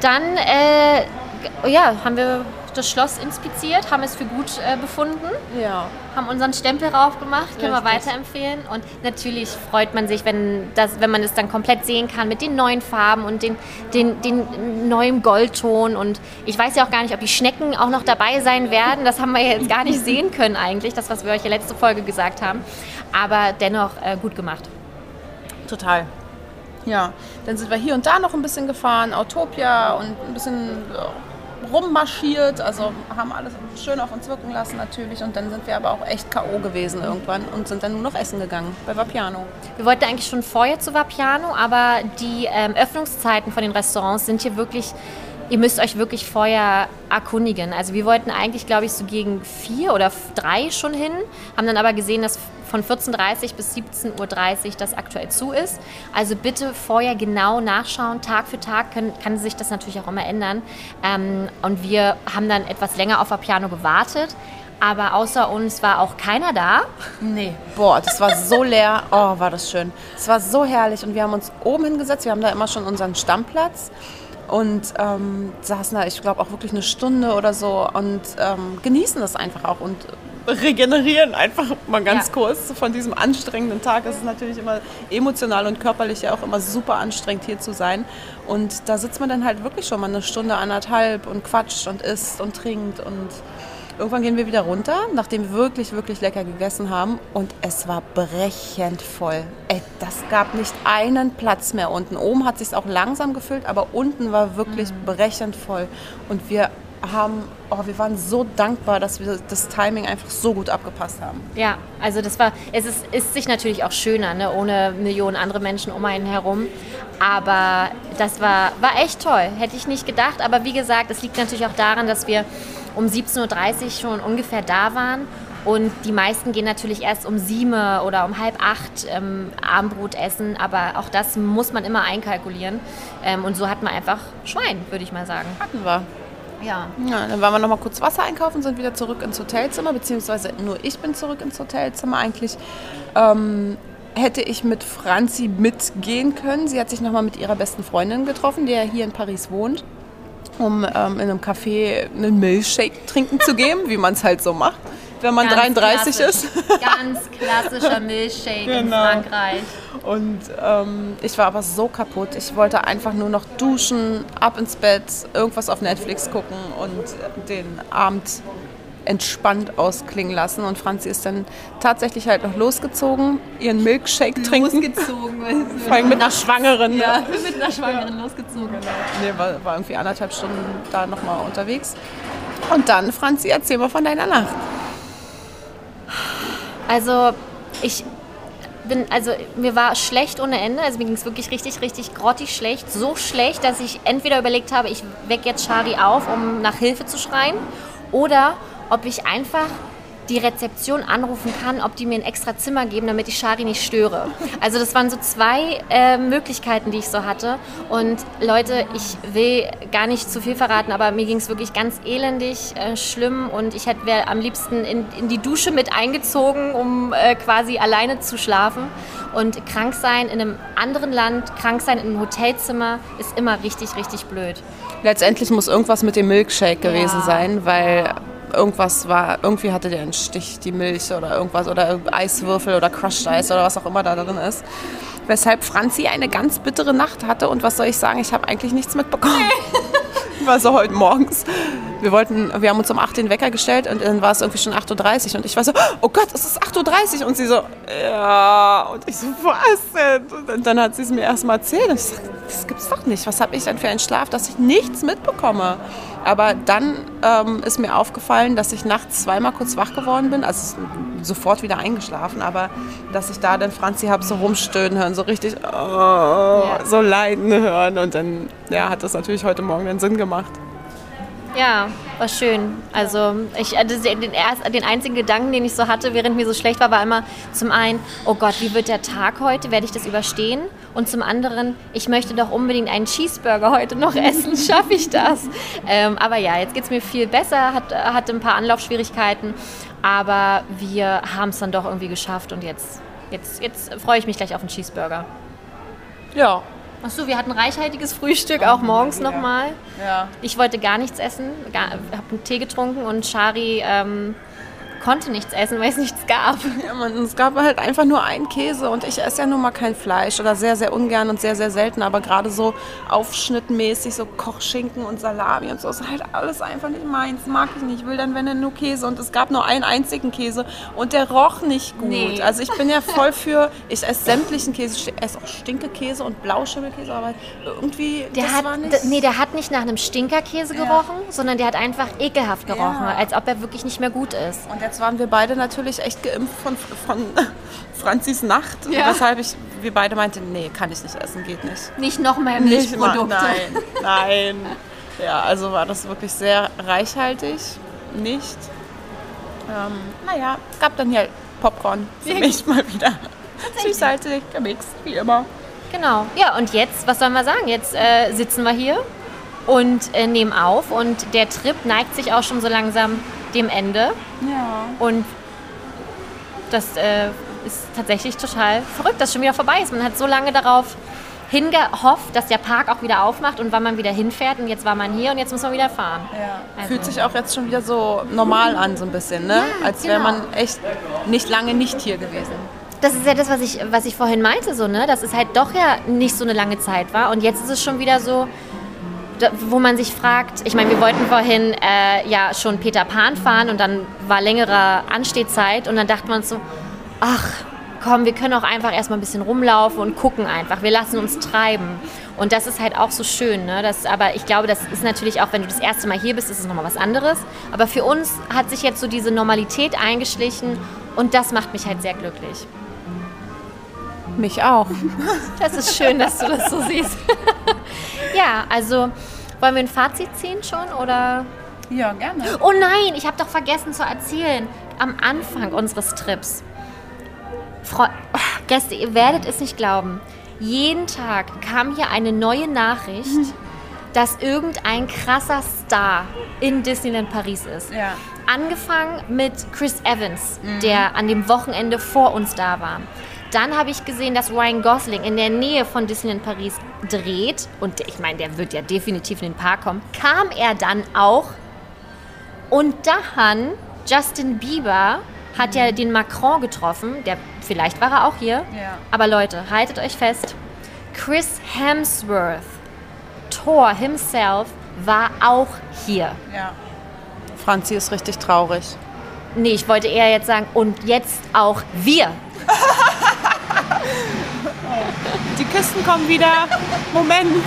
dann äh, ja, haben wir das Schloss inspiziert, haben es für gut äh, befunden. Ja. Haben unseren Stempel rauf gemacht, können Richtig. wir weiterempfehlen. Und natürlich freut man sich, wenn, das, wenn man es dann komplett sehen kann mit den neuen Farben und den, den, den neuen Goldton. Und ich weiß ja auch gar nicht, ob die Schnecken auch noch dabei sein werden. Das haben wir jetzt gar nicht sehen können eigentlich, das, was wir euch ja letzte Folge gesagt haben. Aber dennoch äh, gut gemacht. Total. Ja, dann sind wir hier und da noch ein bisschen gefahren, Autopia und ein bisschen rummarschiert, also haben alles schön auf uns wirken lassen natürlich und dann sind wir aber auch echt K.O. gewesen irgendwann und sind dann nur noch essen gegangen bei Vapiano. Wir wollten eigentlich schon vorher zu Vapiano, aber die ähm, Öffnungszeiten von den Restaurants sind hier wirklich ihr müsst euch wirklich vorher erkundigen. Also wir wollten eigentlich, glaube ich, so gegen vier oder drei schon hin, haben dann aber gesehen, dass von 14.30 bis 17.30 Uhr das aktuell zu ist. Also bitte vorher genau nachschauen. Tag für Tag können, kann sich das natürlich auch immer ändern. Ähm, und wir haben dann etwas länger auf Piano gewartet. Aber außer uns war auch keiner da. Nee. Boah, das war so leer. Oh, war das schön. Es war so herrlich. Und wir haben uns oben hingesetzt. Wir haben da immer schon unseren Stammplatz und ähm, saßen da, ich glaube, auch wirklich eine Stunde oder so und ähm, genießen das einfach auch und regenerieren einfach mal ganz ja. kurz von diesem anstrengenden Tag. Es ist natürlich immer emotional und körperlich ja auch immer super anstrengend hier zu sein. Und da sitzt man dann halt wirklich schon mal eine Stunde, anderthalb und quatscht und isst und trinkt und Irgendwann gehen wir wieder runter, nachdem wir wirklich, wirklich lecker gegessen haben. Und es war brechend voll. Ey, das gab nicht einen Platz mehr unten. Oben hat sich auch langsam gefüllt, aber unten war wirklich mhm. brechend voll. Und wir haben, oh, wir waren so dankbar, dass wir das Timing einfach so gut abgepasst haben. Ja, also das war, es ist, ist sich natürlich auch schöner, ne, ohne Millionen andere Menschen um einen herum. Aber das war, war echt toll, hätte ich nicht gedacht. Aber wie gesagt, es liegt natürlich auch daran, dass wir um 17.30 Uhr schon ungefähr da waren. Und die meisten gehen natürlich erst um sieben oder um halb acht ähm, Abendbrot essen. Aber auch das muss man immer einkalkulieren. Ähm, und so hatten wir einfach Schwein, würde ich mal sagen. Hatten wir. Ja. ja. Dann waren wir noch mal kurz Wasser einkaufen, sind wieder zurück ins Hotelzimmer, beziehungsweise nur ich bin zurück ins Hotelzimmer. Eigentlich ähm, hätte ich mit Franzi mitgehen können. Sie hat sich noch mal mit ihrer besten Freundin getroffen, die ja hier in Paris wohnt um ähm, in einem Café einen Milchshake trinken zu geben, wie man es halt so macht, wenn man Ganz 33 klassisch. ist. Ganz klassischer Milchshake genau. in Frankreich. Und ähm, ich war aber so kaputt. Ich wollte einfach nur noch duschen, ab ins Bett, irgendwas auf Netflix gucken und den Abend entspannt ausklingen lassen. Und Franzi ist dann tatsächlich halt noch losgezogen, ihren Milkshake trinken. Losgezogen. Vor allem mit einer Schwangeren. Ja, mit einer Schwangeren ja. losgezogen. Genau. Nee, war, war irgendwie anderthalb Stunden da nochmal unterwegs. Und dann, Franzi, erzähl mal von deiner Nacht. Also, ich bin, also mir war schlecht ohne Ende. Also mir ging es wirklich richtig, richtig grottig schlecht. So schlecht, dass ich entweder überlegt habe, ich weck jetzt Shari auf, um nach Hilfe zu schreien. Oder ob ich einfach die Rezeption anrufen kann, ob die mir ein extra Zimmer geben, damit ich Shari nicht störe. Also das waren so zwei äh, Möglichkeiten, die ich so hatte. Und Leute, ich will gar nicht zu viel verraten, aber mir ging es wirklich ganz elendig, äh, schlimm und ich hätte am liebsten in, in, die Dusche mit eingezogen, um äh, quasi alleine zu schlafen. Und krank sein in einem anderen Land, krank sein in einem Hotelzimmer ist immer richtig, richtig blöd. Letztendlich muss irgendwas mit dem Milkshake gewesen ja. sein, weil irgendwas war, irgendwie hatte der einen Stich, die Milch oder irgendwas oder Eiswürfel oder Crushed Eis oder was auch immer da drin ist. Weshalb Franzi eine ganz bittere Nacht hatte und was soll ich sagen, ich habe eigentlich nichts mitbekommen. war so heute morgens. Wir wollten, wir haben uns um 8 den Wecker gestellt und dann war es irgendwie schon 8.30 Uhr und ich war so, oh Gott, es ist 8.30 Uhr und sie so, ja, und ich so, was denn? Und dann hat sie es mir erstmal erzählt und ich so, das gibt's doch nicht. Was habe ich denn für einen Schlaf, dass ich nichts mitbekomme? Aber dann ähm, ist mir aufgefallen, dass ich nachts zweimal kurz wach geworden bin, also sofort wieder eingeschlafen, aber dass ich da dann Franzi habe so rumstöhnen hören, so richtig oh, ja. so leiden hören und dann ja, hat das natürlich heute Morgen den Sinn gemacht. Ja, war schön. Also ich, äh, den, erst, den einzigen Gedanken, den ich so hatte, während mir so schlecht war, war immer zum einen, oh Gott, wie wird der Tag heute? Werde ich das überstehen? Und zum anderen, ich möchte doch unbedingt einen Cheeseburger heute noch essen. Schaffe ich das? Ähm, aber ja, jetzt geht es mir viel besser, hat, hatte ein paar Anlaufschwierigkeiten, aber wir haben es dann doch irgendwie geschafft und jetzt, jetzt, jetzt freue ich mich gleich auf einen Cheeseburger. Ja, Achso, wir hatten reichhaltiges Frühstück, auch morgens ja. nochmal. Ja. Ich wollte gar nichts essen, habe einen Tee getrunken und Shari ähm, konnte nichts essen, weil es nichts gab. Ja, man, es gab halt einfach nur einen Käse und ich esse ja nun mal kein Fleisch oder sehr, sehr ungern und sehr, sehr selten, aber gerade so aufschnittmäßig, so Kochschinken und Salami und so, ist halt alles einfach nicht meins, mag ich nicht. Ich will dann, wenn dann nur Käse und es gab nur einen einzigen Käse und der roch nicht gut. Nee. Also ich bin ja voll für, ich esse sämtlichen Käse, ich esse auch Stinkekäse und Blauschimmelkäse, aber irgendwie, Der hat, war nicht... nee, der hat nicht nach einem Stinkerkäse Ja. gerochen, sondern der hat einfach ekelhaft gerochen, Ja. als ob er wirklich nicht mehr gut ist. Und jetzt waren wir beide natürlich echt geimpft von, von Franzis Nacht, Ja. weshalb ich, wir beide meinten, nee, kann ich nicht essen, geht nicht. Nicht noch mehr Nicht Milchprodukte. Nein, nein. Ja, also war das wirklich sehr reichhaltig. Nicht. Ähm, naja, gab dann hier Popcorn für mich mal wieder. Süß-salzig, gemixt, wie immer. Genau. Ja, und jetzt, was sollen wir sagen? Jetzt äh, sitzen wir hier und äh, nehmen auf und der Trip neigt sich auch schon so langsam dem Ende. Ja. Und das äh, ist tatsächlich total verrückt, dass schon wieder vorbei ist. Man hat so lange darauf hingehofft, dass der Park auch wieder aufmacht und wann man wieder hinfährt. Und jetzt war man hier und jetzt muss man wieder fahren. Ja. Also- Fühlt sich auch jetzt schon wieder so normal an, so ein bisschen, ne? Ja, Als wäre genau. man echt nicht lange nicht hier gewesen. Das ist ja das, was ich, was ich vorhin meinte, so, ne? dass es halt doch ja nicht so eine lange Zeit war. Und jetzt ist es schon wieder so, wo man sich fragt, ich meine, wir wollten vorhin äh, ja schon Peter Pan fahren und dann war längere Anstehzeit und dann dachten wir uns so, ach komm, wir können auch einfach erstmal ein bisschen rumlaufen und gucken einfach. Wir lassen uns treiben. Und das ist halt auch so schön. Ne? Das, aber ich glaube, das ist natürlich auch, wenn du das erste Mal hier bist, ist es nochmal was anderes. Aber für uns hat sich jetzt so diese Normalität eingeschlichen und das macht mich halt sehr glücklich. Mich auch. Das ist schön, dass du das so siehst. ja, also wollen wir ein Fazit ziehen schon oder? Ja, gerne. Oh nein, ich habe doch vergessen zu erzählen. Am Anfang unseres Trips. Frau, oh, Gäste, ihr werdet es nicht glauben. Jeden Tag kam hier eine neue Nachricht, dass irgendein krasser Star in Disneyland Paris ist. Ja. Angefangen mit Chris Evans, der an dem Wochenende vor uns da war. Dann habe ich gesehen, dass Ryan Gosling in der Nähe von Disneyland Paris dreht. Und ich meine, der wird ja definitiv in den Park kommen. Kam er dann auch. Und dann Justin Bieber hat ja den Macron getroffen. Der, vielleicht war er auch hier. Ja. Aber Leute, haltet euch fest. Chris Hemsworth, Thor himself, war auch hier. Ja. Franzi ist richtig traurig. Nee, ich wollte eher jetzt sagen, und jetzt auch wir. Die Kisten kommen wieder. Moment.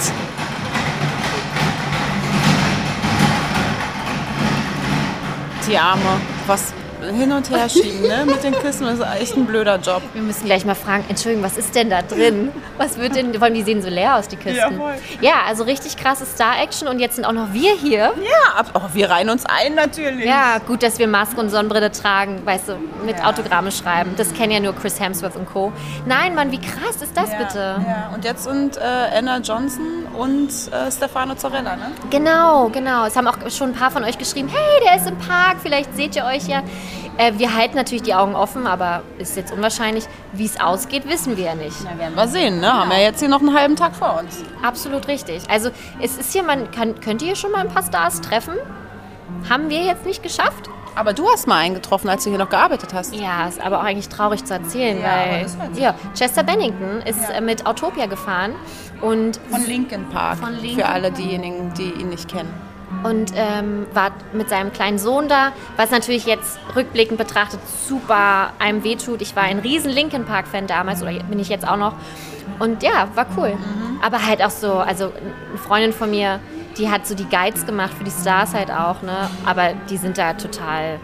Die Arme. Was hin und her schieben, ne? Mit den Kisten das ist echt ein blöder Job. Wir müssen gleich mal fragen, Entschuldigung, was ist denn da drin? Was wird denn, vor allem die sehen so leer aus, die Kisten. Ja, voll. Ja, also richtig krasse Star-Action und jetzt sind auch noch wir hier. Ja, ab, oh, wir reihen uns ein natürlich. Ja, gut, dass wir Maske und Sonnenbrille tragen, weißt du, mit Ja. Autogramme schreiben. Das kennen ja nur Chris Hemsworth und Co. Nein, Mann, wie krass ist das Ja, bitte? Ja. Und jetzt sind äh, Anna Johnson und äh, Stefano Zarella, ne? Genau, genau. Es haben auch schon ein paar von euch geschrieben, hey, der ist im Park, vielleicht seht ihr euch ja. Äh, wir halten natürlich die Augen offen, aber ist jetzt unwahrscheinlich. Wie es ausgeht, wissen wir ja nicht. Na, werden wir sehen, ne? Haben ja jetzt hier noch einen halben Tag vor uns. Absolut richtig. Also es ist hier, man kann, könnt ihr schon mal ein paar Stars treffen? Haben wir jetzt nicht geschafft? Aber du hast mal einen getroffen, als du hier noch gearbeitet hast. Ja, ist aber auch eigentlich traurig zu erzählen, Ja, weil ja, Chester Bennington ist Ja. äh, mit Autopia gefahren und, Von Linkin Park. Von Linkin Für alle diejenigen, die ihn nicht kennen. Und ähm, war mit seinem kleinen Sohn da, was natürlich jetzt rückblickend betrachtet super einem wehtut. Ich war ein riesen Linkin Park Fan damals oder bin ich jetzt auch noch und ja, war cool. Aber halt auch so, also eine Freundin von mir, die hat so die Guides gemacht für die Stars halt auch, ne? Aber die sind da total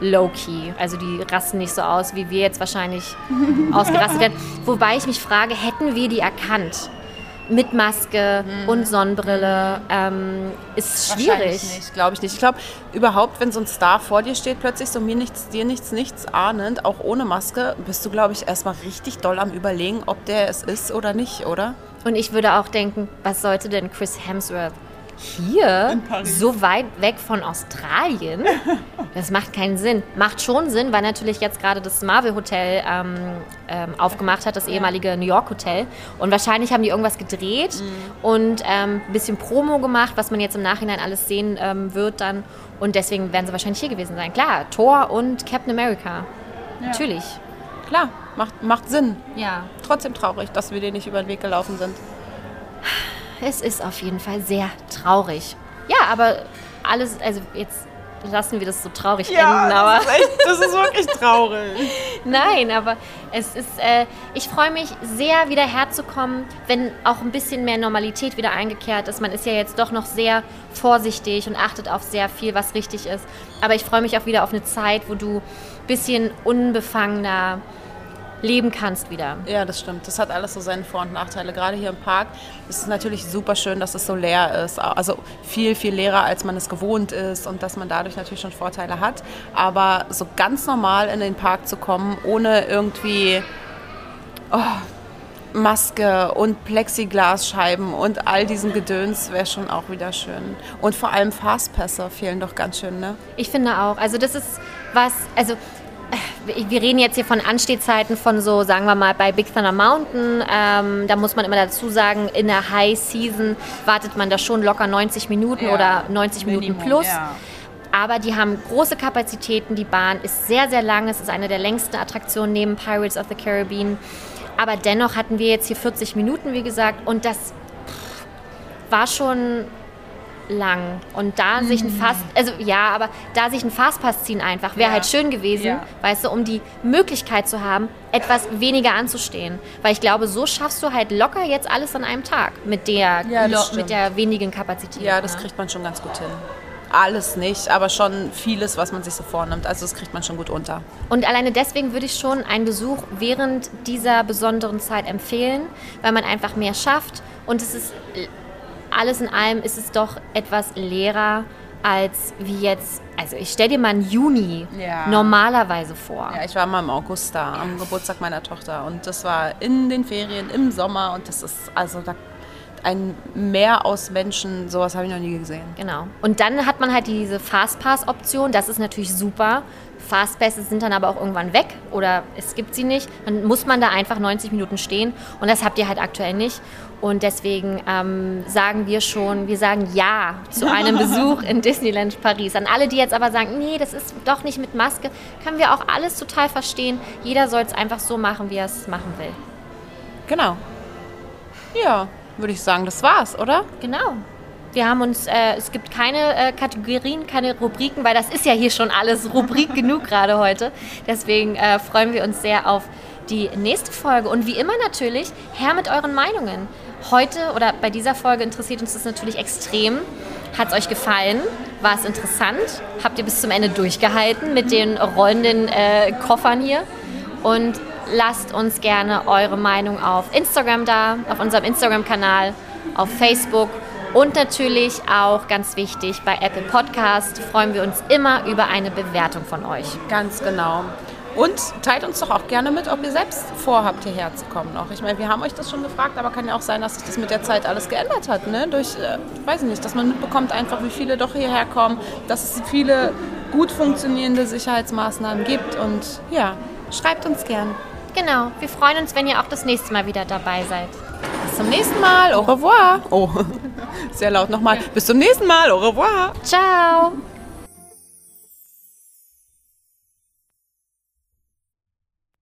low-key. Also die rasten nicht so aus, wie wir jetzt wahrscheinlich ausgerastet werden. Wobei ich mich frage, hätten wir die erkannt? Mit Maske und Sonnenbrille ähm, ist schwierig. Nicht, glaube ich nicht. Ich glaube, überhaupt, wenn so ein Star vor dir steht, plötzlich so mir nichts, dir nichts, nichts ahnend, auch ohne Maske, bist du, glaube ich, erstmal richtig doll am Überlegen, ob der es ist oder nicht, oder? Und ich würde auch denken, was sollte denn Chris Hemsworth hier, so weit weg von Australien, das macht keinen Sinn. Macht schon Sinn, weil natürlich jetzt gerade das Marvel Hotel ähm, ähm, aufgemacht hat, das ehemalige New York Hotel. Und wahrscheinlich haben die irgendwas gedreht mhm. und ein ähm, bisschen Promo gemacht, was man jetzt im Nachhinein alles sehen ähm, wird dann. Und deswegen werden sie wahrscheinlich hier gewesen sein. Klar, Thor und Captain America. Ja. Natürlich. Klar, macht, macht Sinn. Ja. Trotzdem traurig, dass wir dir nicht über den Weg gelaufen sind. Es ist auf jeden Fall sehr traurig. Ja, aber alles, also jetzt lassen wir das so traurig ja, enden. Aber das, ist echt, das ist wirklich traurig. Nein, aber es ist, äh, ich freue mich sehr, wieder herzukommen, wenn auch ein bisschen mehr Normalität wieder eingekehrt ist. Man ist ja jetzt doch noch sehr vorsichtig und achtet auf sehr viel, was richtig ist. Aber ich freue mich auch wieder auf eine Zeit, wo du ein bisschen unbefangener leben kannst wieder. Ja, das stimmt. Das hat alles so seine Vor- und Nachteile. Gerade hier im Park ist es natürlich super schön, dass es so leer ist. Also viel, viel leerer, als man es gewohnt ist und dass man dadurch natürlich schon Vorteile hat. Aber so ganz normal in den Park zu kommen, ohne irgendwie oh, Maske und Plexiglasscheiben und all diesen Gedöns wäre schon auch wieder schön. Und vor allem Fastpässe fehlen doch ganz schön, ne? Ich finde auch. Also das ist was, also wir reden jetzt hier von Anstehzeiten von so, sagen wir mal, bei Big Thunder Mountain. Ähm, da muss man immer dazu sagen, in der High Season wartet man da schon locker 90 Minuten ja, oder 90 Minuten plus. Ja. Aber die haben große Kapazitäten. Die Bahn ist sehr, sehr lang. Es ist eine der längsten Attraktionen neben Pirates of the Caribbean. Aber dennoch hatten wir jetzt hier 40 Minuten, wie gesagt. Und das war schon lang. Und da mhm. sich ein Fast, also ja, aber da sich ein Fastpass ziehen einfach, wäre ja. halt schön gewesen, ja. weißt du, um die Möglichkeit zu haben, etwas weniger anzustehen. Weil ich glaube, so schaffst du halt locker jetzt alles an einem Tag mit der, ja, mit der wenigen Kapazität. Ja, das kriegt man schon ganz gut hin alles nicht, aber schon vieles, was man sich so vornimmt. Also das kriegt man schon gut unter. Und alleine deswegen würde ich schon einen Besuch während dieser besonderen Zeit empfehlen, weil man einfach mehr schafft und es ist alles in allem ist es doch etwas leerer als wie jetzt, also ich stelle dir mal einen Juni ja. normalerweise vor. Ja, ich war mal im August da, am Geburtstag meiner Tochter und das war in den Ferien im Sommer und das ist, also da ein Meer aus Menschen, sowas habe ich noch nie gesehen. Genau. Und dann hat man halt diese Fastpass-Option, das ist natürlich super. Fastpasses sind dann aber auch irgendwann weg oder es gibt sie nicht. Dann muss man da einfach 90 Minuten stehen und das habt ihr halt aktuell nicht. Und deswegen ähm, sagen wir schon, wir sagen Ja zu einem Besuch in Disneyland Paris. An alle, die jetzt aber sagen, nee, das ist doch nicht mit Maske, können wir auch alles total verstehen. Jeder soll es einfach so machen, wie er es machen will. Genau. Ja, würde ich sagen, das war's, oder? Genau. Wir haben uns, äh, es gibt keine äh, Kategorien, keine Rubriken, weil das ist ja hier schon alles Rubrik genug gerade heute. Deswegen äh, freuen wir uns sehr auf die nächste Folge. Und wie immer natürlich, her mit euren Meinungen. Heute oder bei dieser Folge interessiert uns das natürlich extrem. Hat es euch gefallen? War es interessant? Habt ihr bis zum Ende durchgehalten mit den rollenden äh, Koffern hier? Und lasst uns gerne eure Meinung auf Instagram da, auf unserem Instagram-Kanal, auf Facebook und natürlich auch ganz wichtig bei Apple Podcast freuen wir uns immer über eine Bewertung von euch. Ganz genau. Und teilt uns doch auch gerne mit, ob ihr selbst vorhabt, hierher zu kommen noch. Ich meine, wir haben euch das schon gefragt, aber kann ja auch sein, dass sich das mit der Zeit alles geändert hat. Ne? Durch, äh, weiß ich nicht, dass man mitbekommt einfach, wie viele doch hierher kommen, dass es viele gut funktionierende Sicherheitsmaßnahmen gibt. Und ja, schreibt uns gern. Genau, wir freuen uns, wenn ihr auch das nächste Mal wieder dabei seid. Bis zum nächsten Mal. Au revoir. Oh, sehr laut nochmal. Bis zum nächsten Mal. Au revoir. Ciao.